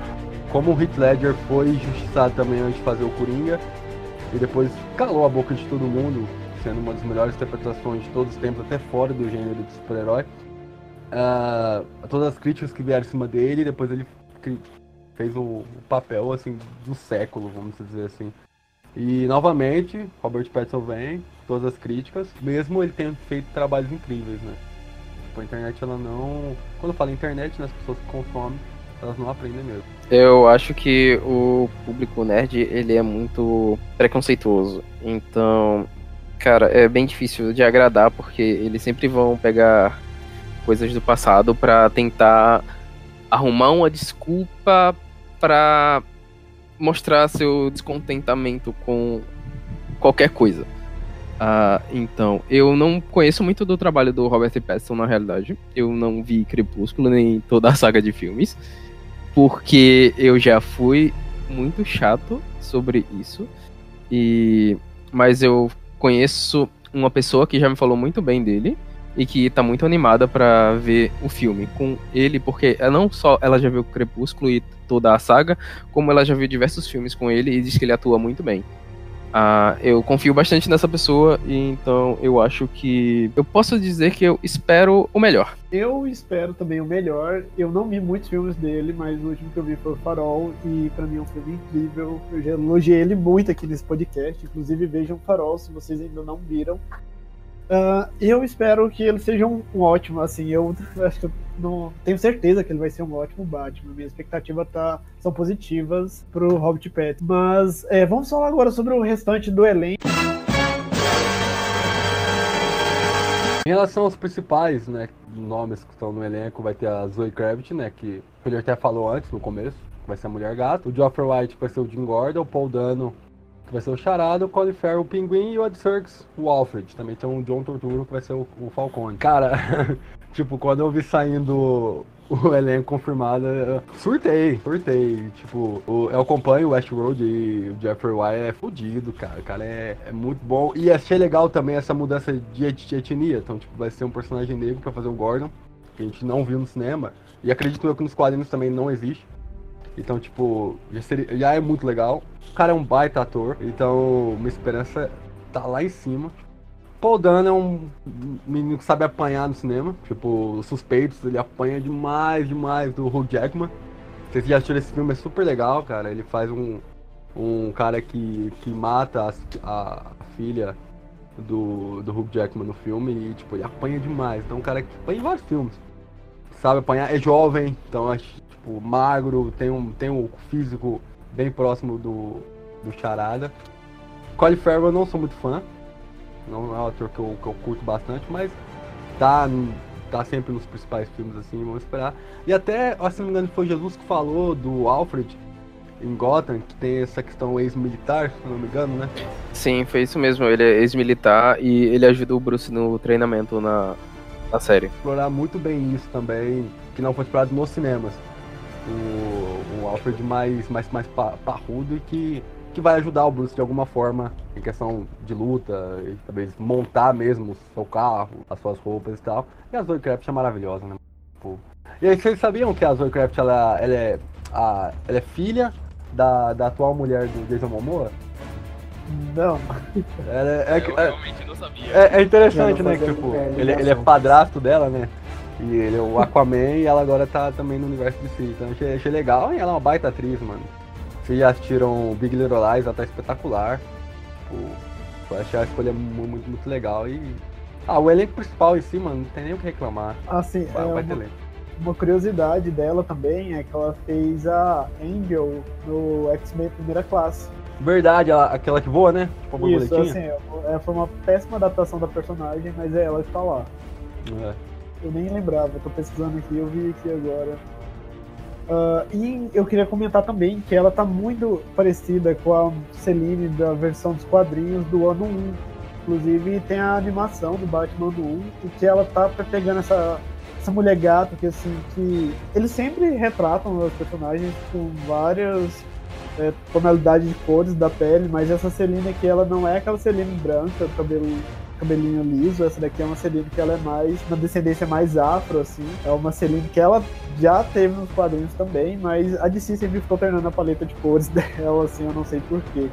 como o Heath Ledger foi injustiçado também antes de fazer o Coringa, e depois calou a boca de todo mundo, sendo uma das melhores interpretações de todos os tempos, até fora do gênero de super-herói. Uh, todas as críticas que vieram em cima dele, depois ele fez o, papel, assim, do século, vamos dizer assim. E novamente, Robert Pattinson vem, todas as críticas, mesmo ele tendo feito trabalhos incríveis, né? Tipo, a internet ela não. Quando eu falo internet, né, as pessoas que consomem, elas não aprendem mesmo. Eu acho que o público nerd, ele é muito preconceituoso. Então, cara, é bem difícil de agradar porque eles sempre vão pegar coisas do passado para tentar arrumar uma desculpa para mostrar seu descontentamento com qualquer coisa. Uh, então, eu não conheço muito do trabalho do Robert Pattinson na realidade. Eu não vi Crepúsculo nem toda a saga de filmes, porque eu já fui muito chato sobre isso. E mas eu conheço uma pessoa que já me falou muito bem dele e que tá muito animada para ver o filme com ele, porque ela não só ela já viu Crepúsculo e toda a saga, como ela já viu diversos filmes com ele e diz que ele atua muito bem. Uh, eu confio bastante nessa pessoa e então eu acho que eu posso dizer que eu espero o melhor. Eu espero também o melhor. Eu não vi muitos filmes dele, mas o último que eu vi foi o Farol e para mim é um filme incrível. Eu já elogiei ele muito aqui nesse podcast. Inclusive vejam Farol se vocês ainda não viram. Uh, eu espero que ele seja um, um, ótimo, assim, eu acho que eu não tenho certeza que ele vai ser um ótimo Batman. Minha expectativa tá, são positivas pro Robert Pattinson. Mas é, vamos falar agora sobre o restante do elenco. Em relação aos principais, né, nomes que estão no elenco, vai ter a Zoe Kravitz, né, que ele até falou antes, no começo, vai ser a Mulher Gato. O Geoffrey White vai ser o Jim Gordon, o Paul Dano que vai ser o Charada, o Colin Farrell, o Pinguim e o Ed Serkis, o Alfred. Também tem o John Torturo, que vai ser o, o Falcone. Cara, *laughs* tipo, quando eu vi saindo o elenco confirmado, surtei, surtei. Tipo, o, eu acompanho o Westworld e o Jeffrey Wright é fodido, cara. O cara é, é muito bom. E achei legal também essa mudança de, de etnia. Então, tipo, vai ser um personagem negro pra fazer o Gordon, que a gente não viu no cinema. E acredito eu que nos quadrinhos também não existe. Então, tipo, já, seria, já é muito legal. O cara é um baita ator, então minha esperança tá lá em cima. Paul Dano é um menino que sabe apanhar no cinema. Tipo, os suspeitos, ele apanha demais, demais do Hugh Jackman. Vocês já assistiram esse filme, é super legal, cara. Ele faz um, um cara que, que mata a, a filha do, do Hugh Jackman no filme e, tipo, ele apanha demais. Então, um cara que apanha em vários filmes. Sabe apanhar, é jovem, então acho tipo, magro, tem um, tem um físico bem próximo do, do Charada. Colin Farrell eu não sou muito fã, não é um ator que eu, que eu curto bastante, mas tá, tá sempre nos principais filmes assim, vamos esperar. E até, se não me engano, foi Jesus que falou do Alfred em Gotham, que tem essa questão ex-militar, se não me engano, né? Sim, foi isso mesmo, ele é ex-militar e ele ajuda o Bruce no treinamento na, na série. Explorar muito bem isso também que não foi explorado nos cinemas. O, um Alfred mais, mais, mais pa- parrudo e que, que vai ajudar o Bruce de alguma forma em questão de luta, e talvez montar mesmo o seu carro, as suas roupas e tal. E a Zoe Kravitz é maravilhosa, né? Tipo, E aí, vocês sabiam que a Zoe Kravitz ela, ela, é, a, ela é filha da, da atual mulher do Jason Momoa? Não. Ela é, é, eu é, realmente não sabia. é, é interessante, Eu não né? Que, tipo, é, ele, ele é padrasto dela, né? E ele é o Aquaman e ela agora tá também no universo de si. Então achei, achei legal e ela é uma baita atriz, mano. Vocês já assistiram Big Little Lies, ela tá espetacular. Tipo, eu achei a escolha mu- muito, muito legal. E. Ah, o elenco principal em si, mano, não tem nem o que reclamar. Assim, Vai, é vai uma, uma curiosidade dela também é que ela fez a Angel no X-Men Primeira Classe. Verdade, ela- aquela que voa, né? Tipo Isso, assim, é, foi uma péssima adaptação da personagem, mas é ela que tá lá. É. Eu nem lembrava, tô pesquisando aqui, eu vi aqui agora. Ah, e eu queria comentar também que ela tá muito parecida com a Celine da versão dos quadrinhos do ano 1. Inclusive tem a animação do Batman do 1, e que ela tá pegando essa, essa mulher gato, que assim, que eles sempre retratam os personagens com várias é, tonalidades de cores da pele, mas essa Celine aqui, ela não é aquela Celine branca, cabelo cabelinho liso, essa daqui é uma Celine que ela é mais, uma descendência mais afro, assim. É uma Celine que ela já teve nos quadrinhos também, mas a DC sempre ficou alternando a paleta de cores *laughs* dela, assim, eu não sei porquê.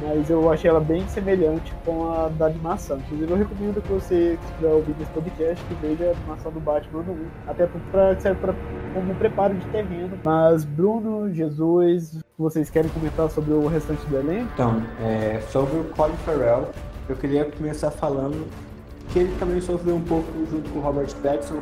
Mas eu achei ela bem semelhante com a da animação. Inclusive, eu recomendo que você, estiver ouvindo esse podcast, que veja a animação do Batman no 1. Até porque serve pra, como preparo de terreno. Mas, Bruno, Jesus, vocês querem comentar sobre o restante do elenco? Então, é, sobre o Colin Farrell, eu queria começar falando que ele também sofreu um pouco junto com o Robert Pattinson,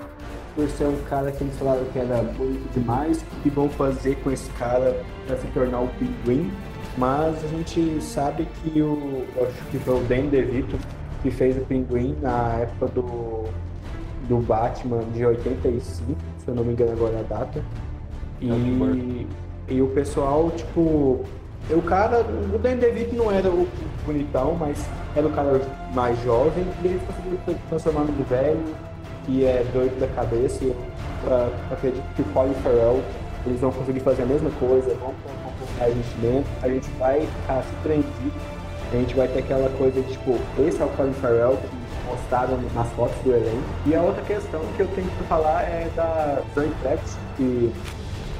por ser um cara que eles falaram que era bonito demais, o que vão fazer com esse cara para se tornar o Pinguim. Mas a gente sabe que o, acho que foi o Dan DeVito que fez o Pinguim na época do, do Batman de 85, se eu não me engano agora a data. E, e o pessoal, tipo, o cara, o Dan DeVito não era o bonitão, mas era o cara mais jovem, e ele conseguiu se transformar no velho, que é doido da cabeça, e ah, acredito que o Colin Farrell, eles vão conseguir fazer a mesma coisa, vão acompanhar a gente dentro, a gente vai ficar surpreendido, a gente vai ter aquela coisa de, tipo, esse é o Colin Farrell que mostraram nas fotos do elenco. E a outra questão que eu tenho que falar é da Zoe Kravitz, que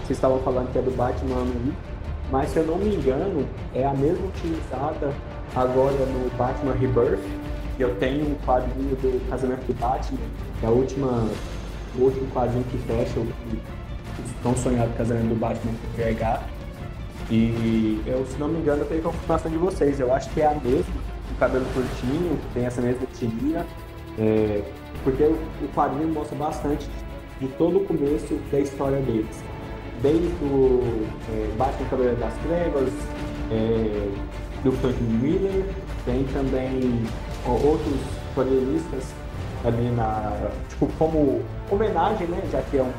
vocês estavam falando que é do Batman ano 1, mas se eu não me engano, é a mesma utilizada agora no Batman Rebirth. Eu tenho um quadrinho do Casamento do Batman, que é a última, o último quadrinho que fecha o, tão sonhado casamento do Batman com. E eu, se não me engano, eu tenho confirmação de vocês. Eu acho que é a mesma, o cabelo curtinho, tem essa mesma etnia. É, porque o quadrinho mostra bastante de todo o começo da história deles. Desde o é, Batman Cavaleiro das Trevas, é, do Frank Miller, tem também ó, outros quadrinistas ali na. Tipo, como homenagem, né? Já que é um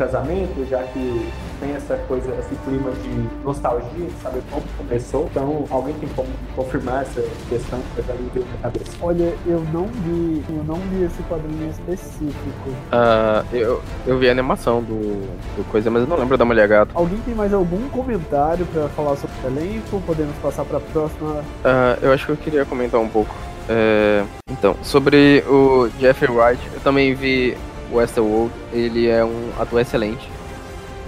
casamento, já que tem essa coisa, esse clima de nostalgia, de saber como começou. Então, alguém tem como confirmar essa questão que já me veio na cabeça. Olha, eu não vi, eu não vi esse quadrinho específico. Ah, eu, eu vi a animação do, do coisa, mas eu não lembro da Mulher Gato. Alguém tem mais algum comentário pra falar sobre o elenco? Podemos passar pra próxima. Ah, eu acho que eu queria comentar um pouco. É, então, sobre o Jeffrey Wright, eu também vi Westworld. Ele é um ator excelente.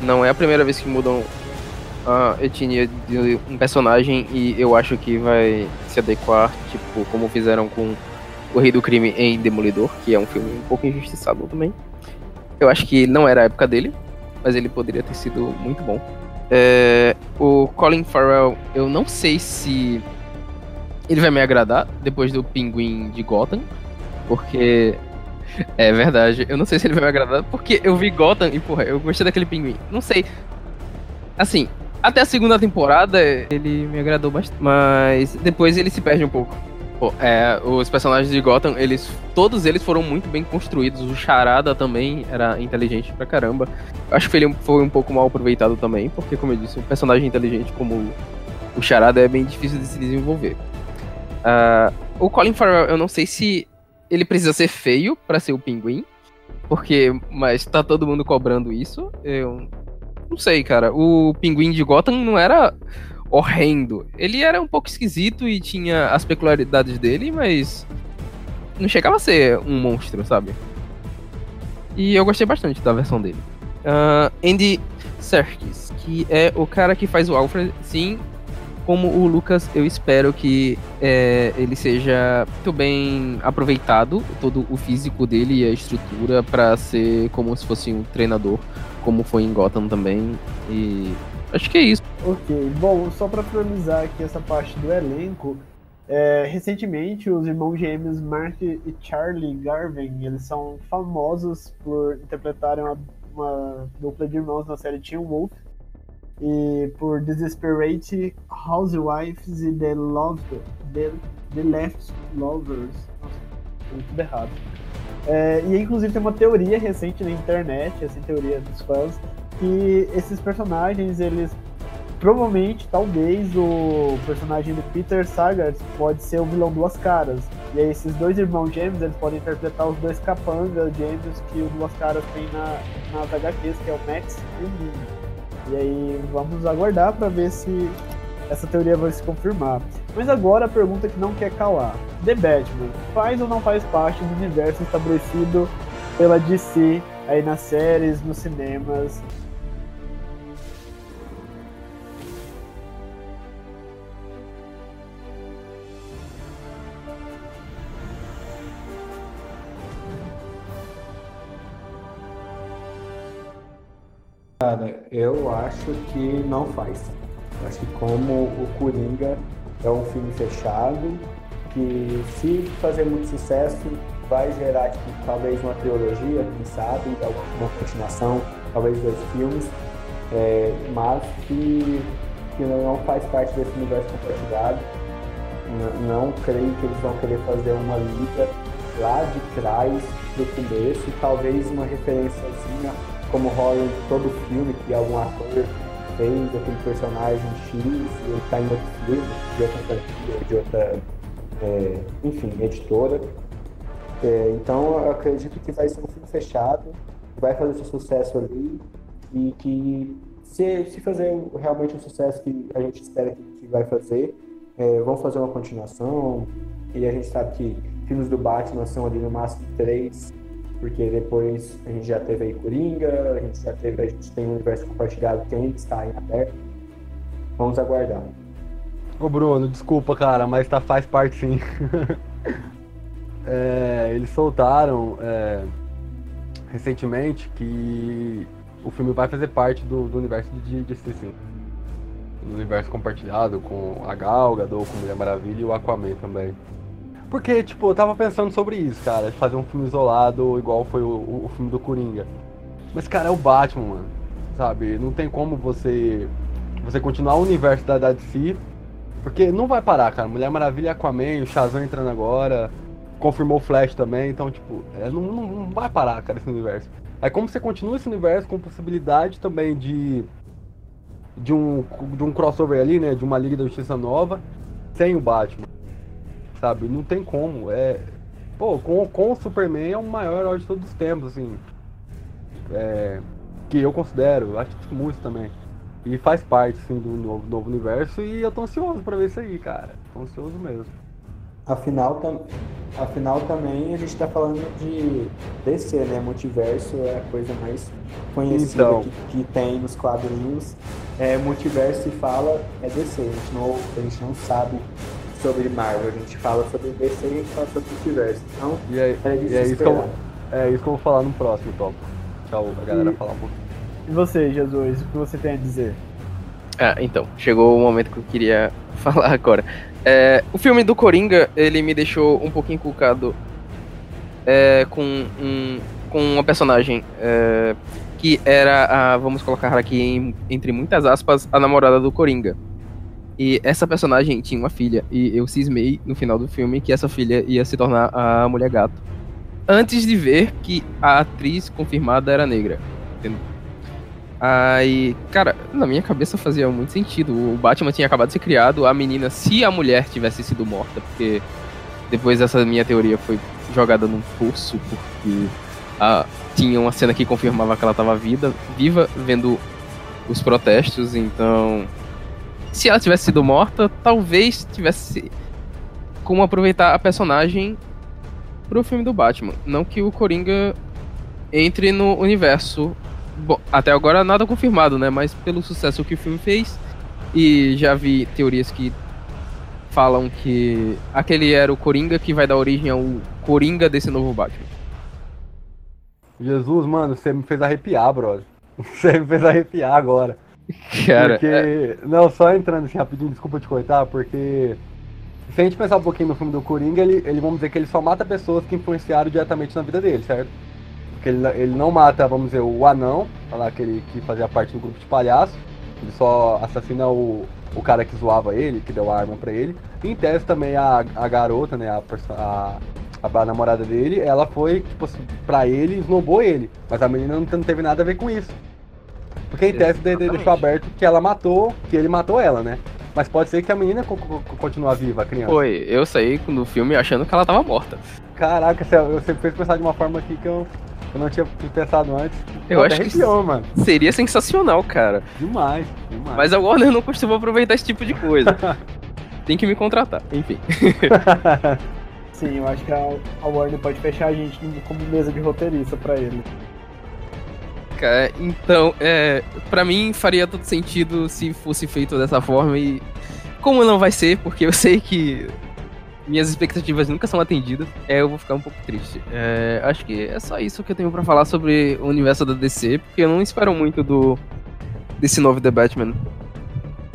Não é a primeira vez que mudam a etnia de um personagem e eu acho que vai se adequar, tipo, como fizeram com O Rei do Crime em Demolidor, que é um filme um pouco injustiçado também. Eu acho que não era a época dele, mas ele poderia ter sido muito bom. É, o Colin Farrell, eu não sei se ele vai me agradar depois do Pinguim de Gotham, porque é verdade, eu não sei se ele vai me agradar, porque eu vi Gotham e, porra, eu gostei daquele Pinguim. Não sei. Assim, até a segunda temporada ele me agradou bastante, mas depois ele se perde um pouco. Pô, é, os personagens de Gotham, eles todos eles foram muito bem construídos. O Charada também era inteligente pra caramba. Acho que ele foi um pouco mal aproveitado também, porque como eu disse, um personagem inteligente como o Charada é bem difícil de se desenvolver. Ah, o Colin Farrell, eu não sei se ele precisa ser feio pra ser o Pinguim, Porque, mas tá todo mundo cobrando isso? Eu não sei, cara. O pinguim de Gotham não era horrendo. Ele era um pouco esquisito e tinha as peculiaridades dele, mas não chegava a ser um monstro, sabe? E eu gostei bastante da versão dele. Uh, Andy Serkis, que é o cara que faz o Alfred, sim, como o Lucas, eu espero que é, ele seja muito bem aproveitado, todo o físico dele e a estrutura, para ser como se fosse um treinador, como foi em Gotham também. E acho que é isso. Ok, bom, só para finalizar aqui essa parte do elenco, é, recentemente os irmãos gêmeos Mark e Charlie Garvin, eles são famosos por interpretarem uma, uma dupla de irmãos na série Teen Wolf e por Desperate Housewives e The Love The, The Left Lovers. Nossa, tudo errado. É, e inclusive tem uma teoria recente na internet, essa teoria dos fãs, que esses personagens, eles provavelmente, talvez, o personagem do Peter Sagat pode ser o vilão Duas Caras. E aí esses dois irmãos gêmeos, eles podem interpretar os dois capangas gêmeos que o Duas Caras tem na, nas HQs, que é o Max e o Minnie. E aí vamos aguardar para ver se essa teoria vai se confirmar. Mas agora a pergunta que não quer calar: The Batman faz ou não faz parte do universo estabelecido pela DC aí nas séries, nos cinemas? Cara, eu acho que não faz. Eu acho que como o Coringa é um filme fechado, que se fazer muito sucesso, vai gerar tipo, talvez uma trilogia, quem sabe, uma continuação, talvez dois filmes, é, mas que, que não faz parte desse universo compartilhado. Não, não creio que eles vão querer fazer uma liga lá de trás do começo, talvez uma referenciazinha como rola em todo filme que algum ator fez aquele personagem X e ele está em outro filme, de outra franquia, de outra, é, enfim, editora. É, então eu acredito que vai ser um filme fechado, que vai fazer seu sucesso ali e que se, se fazer realmente o sucesso que a gente espera que, vai fazer, é, vão fazer uma continuação e a gente sabe que filmes do Batman são ali no máximo três porque depois a gente já teve aí Coringa, a gente já teve, a gente tem um universo compartilhado que ainda está em aberto. Vamos aguardar. Ô Bruno, desculpa, cara, mas tá, faz parte sim. *laughs* é, eles soltaram é, recentemente que o filme vai fazer parte do, do universo de DC, sim. Do universo compartilhado com a Gal, Gadot, com Mulher Maravilha e o Aquaman também. Porque, tipo, eu tava pensando sobre isso, cara. Fazer um filme isolado, igual foi o, o, filme do Coringa. Mas, cara, é o Batman, mano. Sabe? Não tem como você você continuar o universo da, DC. Porque não vai parar, cara. Mulher Maravilha, Aquaman, o Shazam entrando agora. Confirmou o Flash também. Então, tipo, é, não, não, não vai parar, cara, esse universo. Aí como você continua esse universo com possibilidade também de de um, de um crossover ali, né? De uma Liga da Justiça nova, sem o Batman sabe? Não tem como. É. Pô, com, com o Superman é o maior herói de todos os tempos, assim. É, que eu considero, acho que muito também. E faz parte, assim, do novo, novo universo e eu tô ansioso pra ver isso aí, cara. Tô ansioso mesmo. Afinal, tam, afinal também a gente tá falando de DC, né? Multiverso é a coisa mais conhecida então. que, que, tem nos quadrinhos. É, multiverso se fala é DC, a gente não, a gente não sabe sobre Marvel, a gente fala sobre DC e a gente fala sobre o universo. Então, e é, é, e é isso que eu, é isso que eu vou falar no próximo tópico. Tchau, a galera e, falar um pouquinho. E você, Jesus, o que você tem a dizer? Ah, então, chegou o momento que eu queria *laughs* falar agora. É, o filme do Coringa, ele me deixou um pouquinho inculcado é, com, um, com uma personagem é, que era, a, vamos colocar aqui em, entre muitas aspas, a namorada do Coringa. E essa personagem tinha uma filha. E eu cismei no final do filme que essa filha ia se tornar a mulher gato. Antes de ver que a atriz confirmada era negra. Entendeu? Aí, cara, na minha cabeça fazia muito sentido. O Batman tinha acabado de ser criado, a menina, se a mulher tivesse sido morta, porque depois essa minha teoria foi jogada num poço, porque ah, tinha uma cena que confirmava que ela estava viva, vendo os protestos, então se ela tivesse sido morta, talvez tivesse como aproveitar a personagem pro filme do Batman. Não que o Coringa entre no universo. Bom, até agora nada confirmado, né? Mas pelo sucesso que o filme fez, e já vi teorias que falam que aquele era o Coringa que vai dar origem ao Coringa desse novo Batman. Jesus, mano, você me fez arrepiar, brother. *laughs* Você me fez arrepiar agora. Cara, porque. é- Não, só entrando assim rapidinho, desculpa te cortar, porque. Se a gente pensar um pouquinho no filme do Coringa, ele, ele vamos dizer que ele só mata pessoas que influenciaram diretamente na vida dele, certo? Porque ele, ele não mata, vamos dizer, o anão, lá, aquele que fazia parte do grupo de palhaço. Ele só assassina o, o cara que zoava ele, que deu a arma pra ele. E em tese também a, a garota, né, a, a, a namorada dele, ela foi, tipo assim, pra ele, esnobou ele. Mas a menina não, não teve nada a ver com isso. Porque em tese de- deixou aberto que ela matou, que ele matou ela, né? Mas pode ser que a menina co- co- continue viva, a criança. foi. Eu saí no filme achando que ela tava morta. Caraca, você, fez pensar de uma forma aqui que eu, eu não tinha pensado antes. Eu Pô, acho que arrepiou, mano. Seria sensacional, cara. Demais, demais. Mas a Warner não costuma aproveitar esse tipo de coisa. *laughs* Tem que me contratar. Enfim. *laughs* Sim, eu acho que a, a Warner pode fechar a gente como mesa de roteirista pra ele. Cara, então, é, para mim faria todo sentido se fosse feito dessa forma e como não vai ser, porque eu *laughs* sei que minhas expectativas nunca são atendidas, é, eu vou ficar um pouco triste. É, acho que é só isso que eu tenho pra falar sobre o universo da DC, porque eu não espero muito do desse novo The Batman.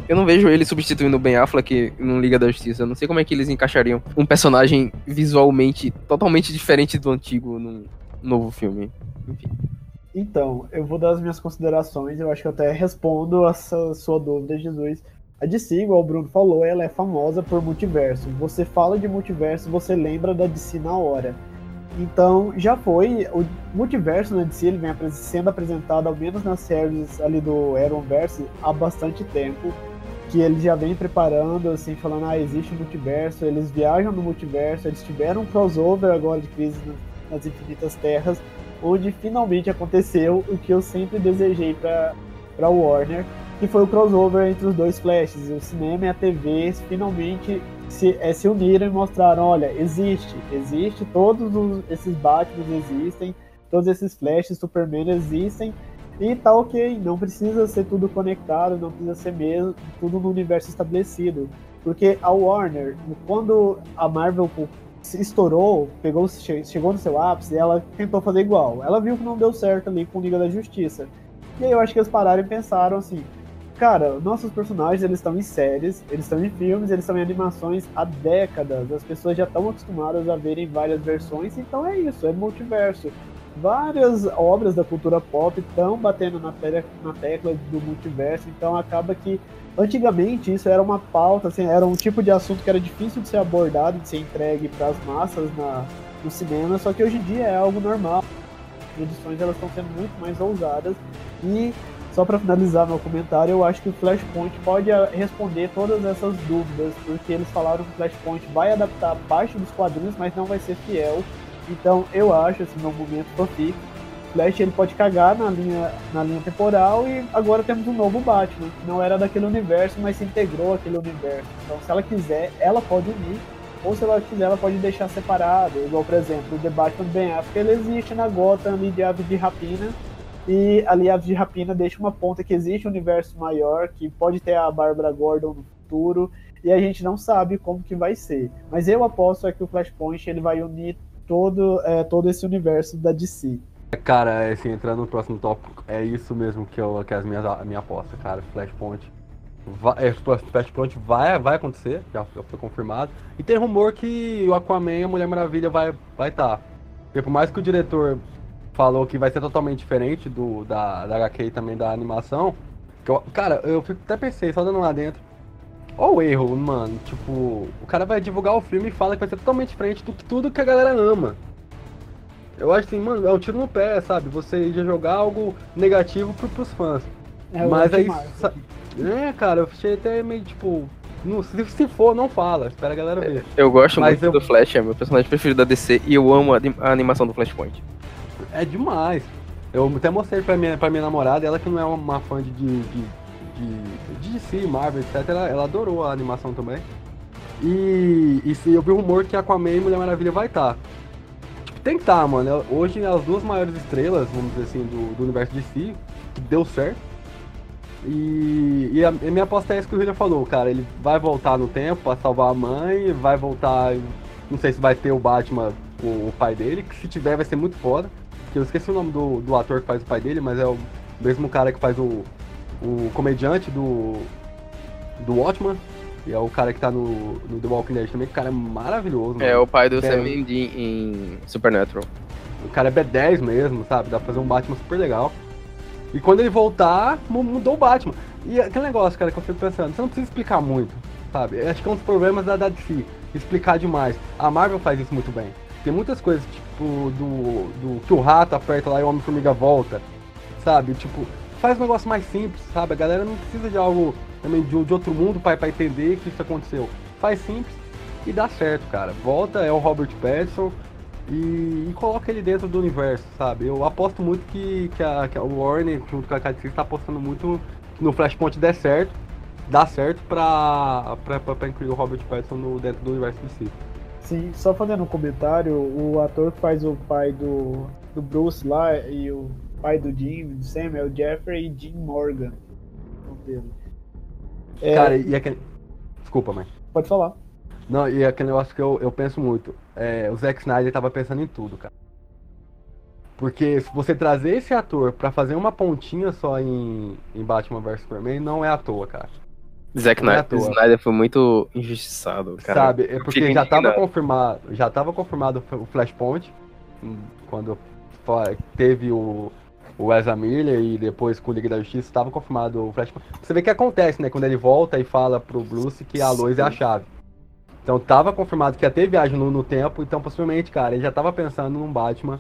Eu não vejo ele substituindo o Ben Affleck no Liga da Justiça. Eu não sei como é que eles encaixariam um personagem visualmente totalmente diferente do antigo num novo filme. Enfim. Então, eu vou dar as minhas considerações, eu acho que eu até respondo essa sua dúvida, Jesus. A DC, igual o Bruno falou, ela é famosa por multiverso. Você fala de multiverso, você lembra da DC na hora. Então, já foi. O multiverso na DC ele vem sendo apresentado, ao menos nas séries ali do Arrowverse, há bastante tempo. Que eles já vêm preparando, assim, falando, ah, existe multiverso, eles viajam no multiverso, eles tiveram um crossover agora de Crise nas Infinitas Terras, onde finalmente aconteceu o que eu sempre desejei para Warner, que foi o crossover entre os dois Flashes. O cinema e a TV finalmente se, eh, se uniram e mostraram, olha, existe, existe, todos os- esses Batman existem, todos esses Flashes, Superman existem, e tá ok, não precisa ser tudo conectado, não precisa ser mesmo tudo no universo estabelecido. Porque a Warner, quando a Marvel estourou, pegou, che- chegou no seu ápice, ela tentou fazer igual. Ela viu que não deu certo ali com Liga da Justiça. E aí eu acho que eles pararam e pensaram assim, cara, nossos personagens eles estão em séries, eles estão em filmes, eles estão em animações há décadas. As pessoas já estão acostumadas a verem várias versões, então é isso, é multiverso. Várias obras da cultura pop estão batendo na, te- na tecla do multiverso, então acaba que antigamente isso era uma pauta, assim, era um tipo de assunto que era difícil de ser abordado, de ser entregue para as massas na, no cinema, só que hoje em dia é algo normal. As produções elas estão sendo muito mais ousadas e só para finalizar meu comentário, eu acho que o Flashpoint pode ah, responder todas essas dúvidas, porque eles falaram que o Flashpoint vai adaptar parte dos quadrinhos, mas não vai ser fiel. Então eu acho, esse meu momento fanfic, Flash ele pode cagar na linha, na linha temporal e agora temos um novo Batman, que não era daquele universo, mas se integrou àquele universo. Então se ela quiser, ela pode unir, ou se ela quiser, ela pode deixar separado. Igual, por exemplo, o The Batman Ben Affleck, ele existe na Gotham ali de Aves de Rapina, e ali Aves de Rapina deixa uma ponta que existe um universo maior, que pode ter a Bárbara Gordon no futuro, e a gente não sabe como que vai ser. Mas eu aposto é que o Flashpoint ele vai unir todo, é, todo esse universo da DC. Cara, assim, entrando no próximo tópico, é isso mesmo que, eu, que é as minhas, a minha aposta, cara. Flashpoint. Vai, é, Flashpoint vai, vai acontecer, já, foi confirmado. E tem rumor que o Aquaman e a Mulher Maravilha vai estar. Vai tá. Porque por mais que o diretor falou que vai ser totalmente diferente do, da, da HQ e também da animação. Eu, cara, eu até pensei, só dando lá dentro. Olha o erro, mano. Tipo, o cara vai divulgar o filme e fala que vai ser totalmente diferente do que tudo que a galera ama. Eu acho assim, mano, é um tiro no pé, sabe? Você já jogar algo negativo pro, pros fãs. É o Mas aí. sa- É, cara, eu achei até meio tipo. não- se, se for, não fala. Espera a galera ver. Eu gosto Mas muito eu- do Flash, é meu personagem preferido da DC e eu amo a, a animação do Flashpoint. é demais. Eu até mostrei pra minha, pra minha namorada, ela que não é uma fã de, de, de, de, DC, Marvel, etc. Ela, ela adorou a animação também. E, e se eu vi um rumor que Aquaman e Mulher Maravilha vai estar. Tipo, tem que estar, mano. Hoje as duas maiores estrelas, vamos dizer assim, do, do universo de si, que deu certo. E, e a, a minha aposta é isso que o William falou, cara. Ele vai voltar no tempo pra salvar a mãe, vai voltar. Não sei se vai ter o Batman, o, o pai dele, que se tiver vai ser muito foda. Que eu esqueci o nome do, do ator que faz o pai dele, mas é o mesmo cara que faz o, o comediante do, do Watchman. E é o cara que tá no, no The Walking Dead também, que o cara é maravilhoso. É mano. o pai do É. Sam Mendy em Supernatural. O cara é B10 mesmo, sabe? Dá pra fazer um Batman super legal. E quando ele voltar, mu- mudou o Batman. E aquele negócio, cara, que eu fico pensando, você não precisa explicar muito, sabe? Eu acho que é um dos problemas da, da DC, explicar demais. A Marvel faz isso muito bem. Tem muitas coisas, tipo, do, do que o rato aperta lá e o Homem-Formiga volta, sabe? Tipo, faz um negócio mais simples, sabe? A galera não precisa de algo também de, de outro mundo pra entender que isso aconteceu. Faz simples e dá certo, cara. Volta, é o Robert Pattinson, e, e coloca ele dentro do universo, sabe? Eu aposto muito que, que, a, que a Warner, junto com a KDC, está apostando muito no Flashpoint der certo, dá certo pra, pra, pra, pra incluir o Robert Pattinson no, dentro do universo de si. Sim, só fazendo um comentário, o ator que faz o pai do, do Bruce lá e o pai do Jim, do Sam, é o Jeffrey Jim Morgan. o nome dele. É, Cara, e aquele. Desculpa, mãe. Pode falar. Não, e aquele negócio que eu, eu penso muito. É, o Zack Snyder tava pensando em tudo, cara. Porque se você trazer esse ator pra fazer uma pontinha só em, em Batman vs Superman, não é à toa, cara. Zack é Snyder, toa. Snyder foi muito injustiçado, cara. Sabe? É porque já tava confirmado, já tava confirmado o Flashpoint hum, quando teve o o Ezra Miller e depois com o Liga da Justiça tava confirmado o Flashpoint. Você vê que acontece, né, quando ele volta e fala pro Bruce que a Lois é a chave. Então tava confirmado que ia ter viagem no, no tempo, então possivelmente, cara, ele já tava pensando num Batman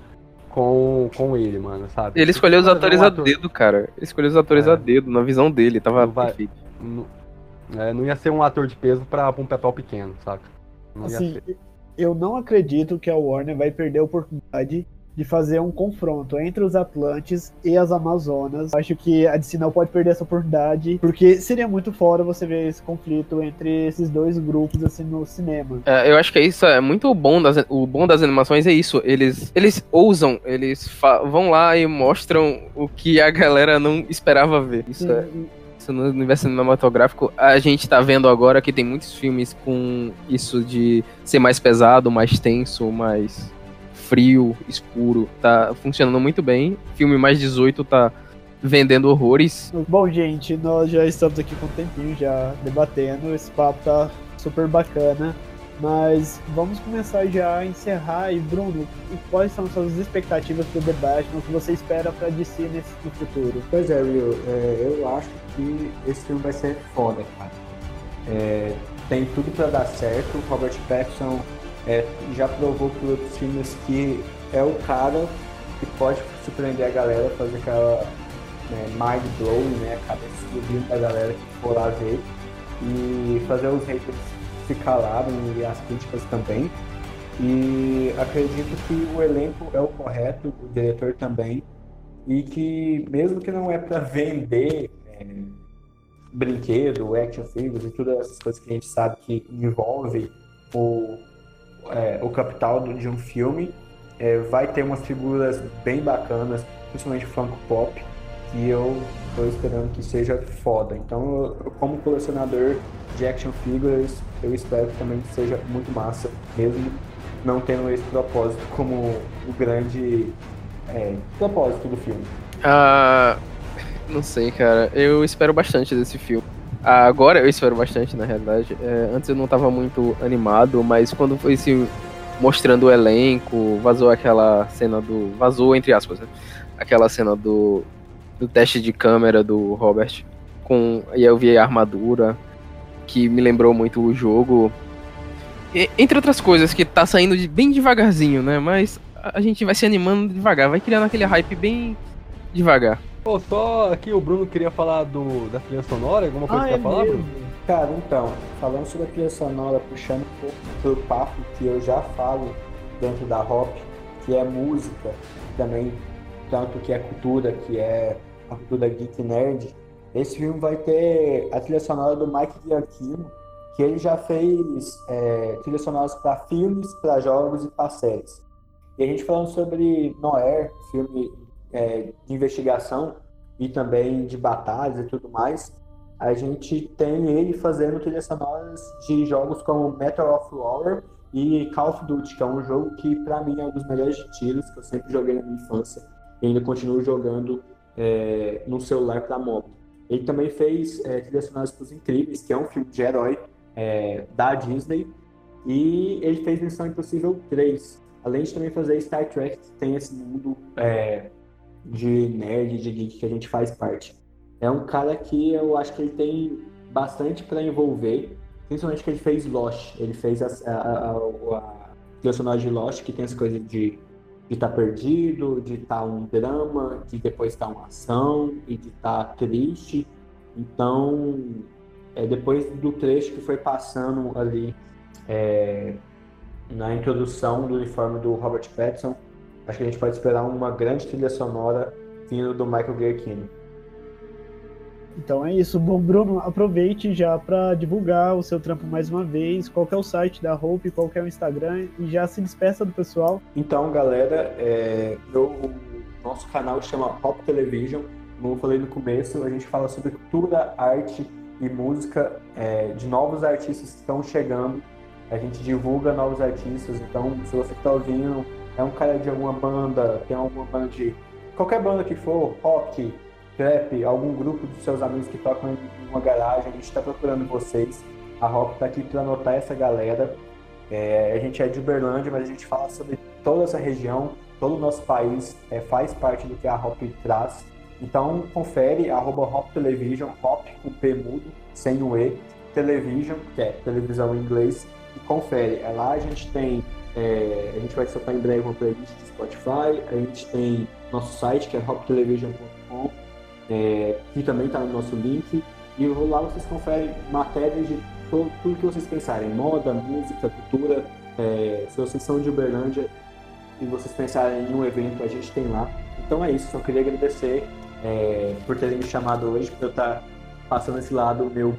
com, com ele, mano, sabe? Ele escolheu os Fazer um atores a ator- dedo, cara. Ele escolheu os atores É. a dedo, na visão dele, tava Não vai- perfeito. Não, é, não ia ser um ator de peso pra, pra um papel pequeno, saca? Não ia Assim, ser. eu não acredito que a Warner vai perder a oportunidade de fazer um confronto entre os Atlantes e as Amazonas. Acho que a DC não pode perder essa oportunidade, porque seria muito fora você ver esse conflito entre esses dois grupos assim no cinema. É, eu acho que isso é muito bom das, o bom das animações é isso. Eles, eles ousam, eles vão lá e mostram o que a galera não esperava ver. Isso é, no universo cinematográfico, a gente tá vendo agora que tem muitos filmes com isso de ser mais pesado, mais tenso, mais frio, escuro. Tá funcionando muito bem. Filme mais 18 tá vendendo horrores. Bom, gente, nós já estamos aqui com um tempinho já debatendo. Esse papo tá super bacana. Mas vamos começar já a encerrar. E Bruno, e quais são suas expectativas pro The Batman? O que você espera pra DC nesse no futuro? Pois é, Will, é, eu acho que esse filme vai ser foda, cara. É, tem tudo pra dar certo. O Robert Pattinson é, já provou por outros filmes que é o cara que pode surpreender a galera, fazer aquela né, mind blowing, né, a explodindo da galera que for lá ver e fazer os haters se calarem e as críticas também. E acredito que o elenco é o correto, o diretor também, e que mesmo que não é para vender é, brinquedo, action figures e todas essas coisas que a gente sabe que envolve o, é, o capital de um filme, é, vai ter umas figuras bem bacanas, principalmente Funko Pop, que eu tô esperando que seja foda. Então, eu, como colecionador de action figures, eu espero que também seja muito massa, mesmo não tendo esse propósito como o grande é, propósito do filme. Ah, não sei, cara. Eu espero bastante desse filme. Agora eu espero bastante, na realidade. É, antes eu não tava muito animado, mas quando foi se mostrando o elenco, vazou aquela cena do. Vazou, entre aspas, né? Aquela cena do, do teste de câmera do Robert. Com, e eu vi a armadura, que me lembrou muito o jogo. E- entre outras coisas, que tá saindo de- bem devagarzinho, né? Mas a gente vai se animando devagar, vai criando aquele hype bem devagar. Pô, só aqui o Bruno queria falar do, da trilha sonora, alguma coisa Ah, pra é falar, mesmo? Bruno? Cara, então, falando sobre a trilha sonora, puxando um pouco pro papo que eu já falo dentro da Hop, que é música, também tanto que é cultura, que é a cultura geek nerd, esse filme vai ter a trilha sonora do Mike Giacchino, que ele já fez é, trilhas sonoras para filmes, para jogos e para séries. E a gente falando sobre Noir, filme é, de investigação e também de batalhas e tudo mais, a gente tem ele fazendo trilhas sonoras de jogos como Metal of War e Call of Duty, que é um jogo que para mim é um dos melhores tiros que eu sempre joguei na minha infância. E ainda continuo jogando é, no celular para moto. Ele também fez é, trilhas sonoras para Os Incríveis, que é um filme de herói é, da Disney, e ele fez Missão Impossível 3, além de também fazer Star Trek, que tem esse mundo é, de nerd, de geek que a gente faz parte. É um cara que eu acho que ele tem bastante para envolver, principalmente que ele fez Lost. Ele fez a, a, a, a trilha de Lost, que tem as coisas de de estar tá perdido, de estar tá um drama, de depois estar tá uma ação e de estar tá triste. Então, é, depois do trecho que foi passando ali é, na introdução do uniforme do Robert Pattinson, acho que a gente pode esperar uma grande trilha sonora vindo do Michael Giacchino. Então é isso. Bom, Bruno, aproveite já para divulgar o seu trampo mais uma vez. Qual é o site da Hope, qual é o Instagram e já se despeça do pessoal. Então, galera, é, meu, nosso canal chama Pop Television. Como eu falei no começo, a gente fala sobre cultura, arte e música é, de novos artistas que estão chegando. A gente divulga novos artistas. Então, se você está ouvindo, é um cara de alguma banda, tem alguma banda de qualquer banda que for, rock, trap, algum grupo dos seus amigos que tocam em uma garagem, a gente está procurando vocês. A Rock está aqui para anotar essa galera. É, a gente é de Uberlândia, mas a gente fala sobre toda essa região, todo o nosso país é, faz parte do que a Hop traz. Então confere arroba Hop Television, Hop com P mudo, sem o E, Television, que é televisão em inglês, e confere. É lá a gente tem, é, a gente vai soltar em breve uma playlist de Spotify, a gente tem nosso site que é hoptelevision.com é, que também está no nosso link. E lá vocês conferem matérias de todo, tudo que vocês pensarem: moda, música, cultura. É, se vocês são de Uberlândia e vocês pensarem em um evento, a gente tem lá. Então é isso, só queria agradecer é, por terem me chamado hoje, por eu estar passando esse lado meu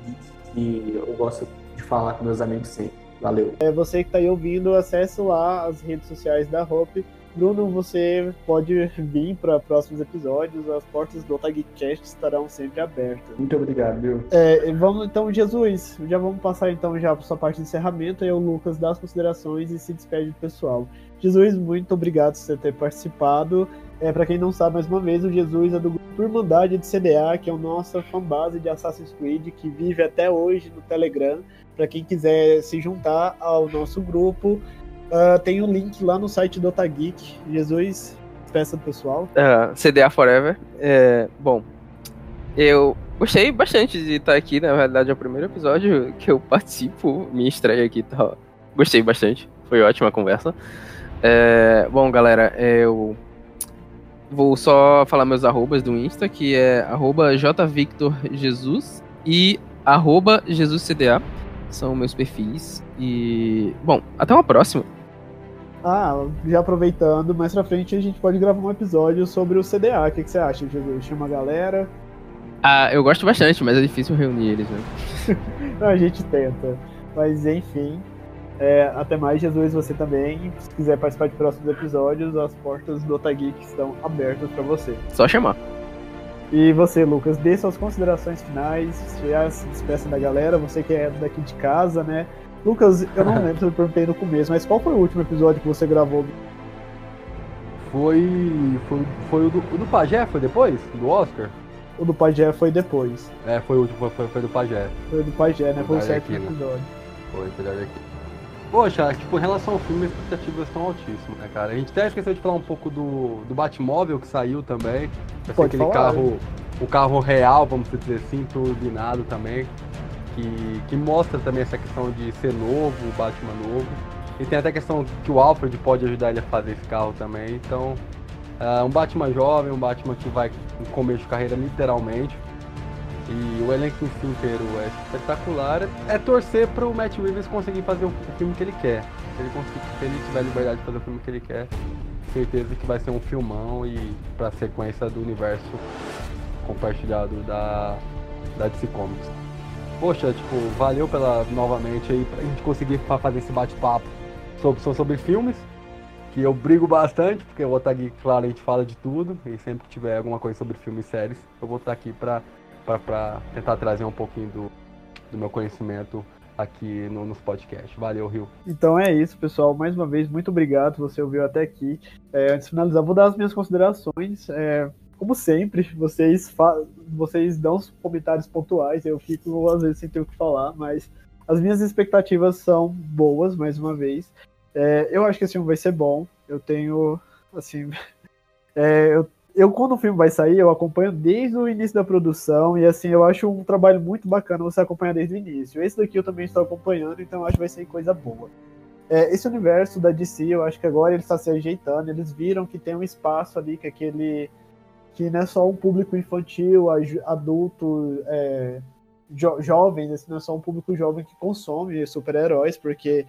que eu gosto de falar com meus amigos sempre. Valeu. É você que está aí ouvindo, acesse lá as redes sociais da Hope Bruno, você pode vir para próximos episódios. As portas do Otagcast estarão sempre abertas. Muito obrigado, viu? É, vamos então, Jesus, já vamos passar então já para sua parte de encerramento. Aí o Lucas dá as considerações e se despede do pessoal. Jesus, muito obrigado por você ter participado. É, para quem não sabe, mais uma vez, o Jesus é do grupo Irmandade de CDA, que é a nossa fanbase de Assassin's Creed, que vive até hoje no Telegram. Para quem quiser se juntar ao nosso grupo, Uh, tem o um link lá no site do Otageek. Jesus, peça do pessoal. Uh, ah, CDA Forever. É, bom, eu gostei bastante de estar aqui. Na verdade, é o primeiro episódio que eu participo. Minha estreia aqui. Tá... Gostei bastante. Foi ótima conversa. É, bom, galera, eu vou só falar meus arrobas do Insta, que é jvictorjesus e jesuscda. São meus perfis. E, bom, até uma próxima. Ah, já aproveitando, mais pra frente a gente pode gravar um episódio sobre o CDA. O que, que você acha, Jesus? Chama a galera. Ah, eu gosto bastante, mas é difícil reunir eles, né? *laughs* Não, a gente tenta. Mas enfim. É, até mais, Jesus, você também. Se quiser participar de próximos episódios, as portas do Otageek estão abertas para você. Só chamar. E você, Lucas, dê suas considerações finais, já se despeça da galera, você que é daqui de casa, né? Lucas, eu não *laughs* lembro se eu perguntei no começo, mas qual foi o último episódio que você gravou? Foi. Foi, foi o, do, o do Pajé, foi depois? Do Oscar? O do Pajé foi depois. É, foi o último, foi, foi do Pajé. Foi do Pajé, né? Foi o sétimo episódio. Foi, foi aqui. Poxa, tipo, em relação ao filme, as expectativas estão altíssimas, né, cara? A gente até esqueceu de falar um pouco do, do Batmóvel que saiu também. Vai ser aquele falar, carro, né? o carro real, vamos dizer assim, turbinado também que, que mostra também essa questão de ser novo, o Batman novo. E tem até a questão que o Alfred pode ajudar ele a fazer esse carro também. Então, é um Batman jovem, um Batman que vai no começo de carreira literalmente. E o elenco em si inteiro é espetacular. É torcer para o Matt Reeves conseguir fazer o filme que ele quer. Se ele, conseguir, se ele tiver liberdade de fazer o filme que ele quer, certeza que vai ser um filmão e pra sequência do universo compartilhado da, da DC Comics. Poxa, tipo, valeu pela novamente aí pra gente conseguir fazer esse bate-papo sobre, sobre filmes, que eu brigo bastante, porque o Otagui, claro, a gente fala de tudo, e sempre que tiver alguma coisa sobre filmes e séries, eu vou estar aqui pra, pra tentar trazer um pouquinho do, do meu conhecimento aqui no, nos podcasts. Valeu, Rio. Então é isso, pessoal. Mais uma vez, muito obrigado. Você ouviu até aqui. É, antes de finalizar, vou dar as minhas considerações. É, como sempre, vocês, vocês dão os comentários pontuais. Eu fico, às vezes, sem ter o que falar, mas as minhas expectativas são boas, mais uma vez. É, eu acho que esse filme vai ser bom. Eu tenho, assim, *laughs* é, eu eu, quando o filme vai sair, eu acompanho desde o início da produção, e assim, eu acho um trabalho muito bacana você acompanhar desde o início. Esse daqui eu também estou acompanhando, então acho que vai ser coisa boa. É, esse universo da DC, eu acho que agora ele está se ajeitando, eles viram que tem um espaço ali, que aquele. que não é só um público infantil, adulto, é, jo, jovem, esse não é só um público jovem que consome super-heróis, porque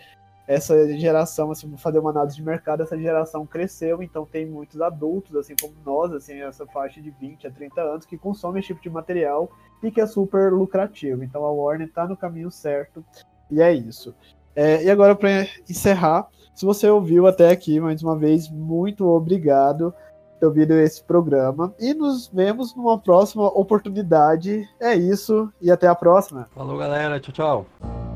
essa geração, assim, fazer uma análise de mercado, essa geração cresceu, então tem muitos adultos, assim como nós, assim, essa faixa de 20 a 30 anos, que consomem esse tipo de material e que é super lucrativo. Então a Warner está no caminho certo e é isso. É, e agora, para encerrar, se você ouviu até aqui, mais uma vez, muito obrigado ter ouvido esse programa e nos vemos numa próxima oportunidade. É isso e até a próxima. Falou, galera. Tchau, tchau.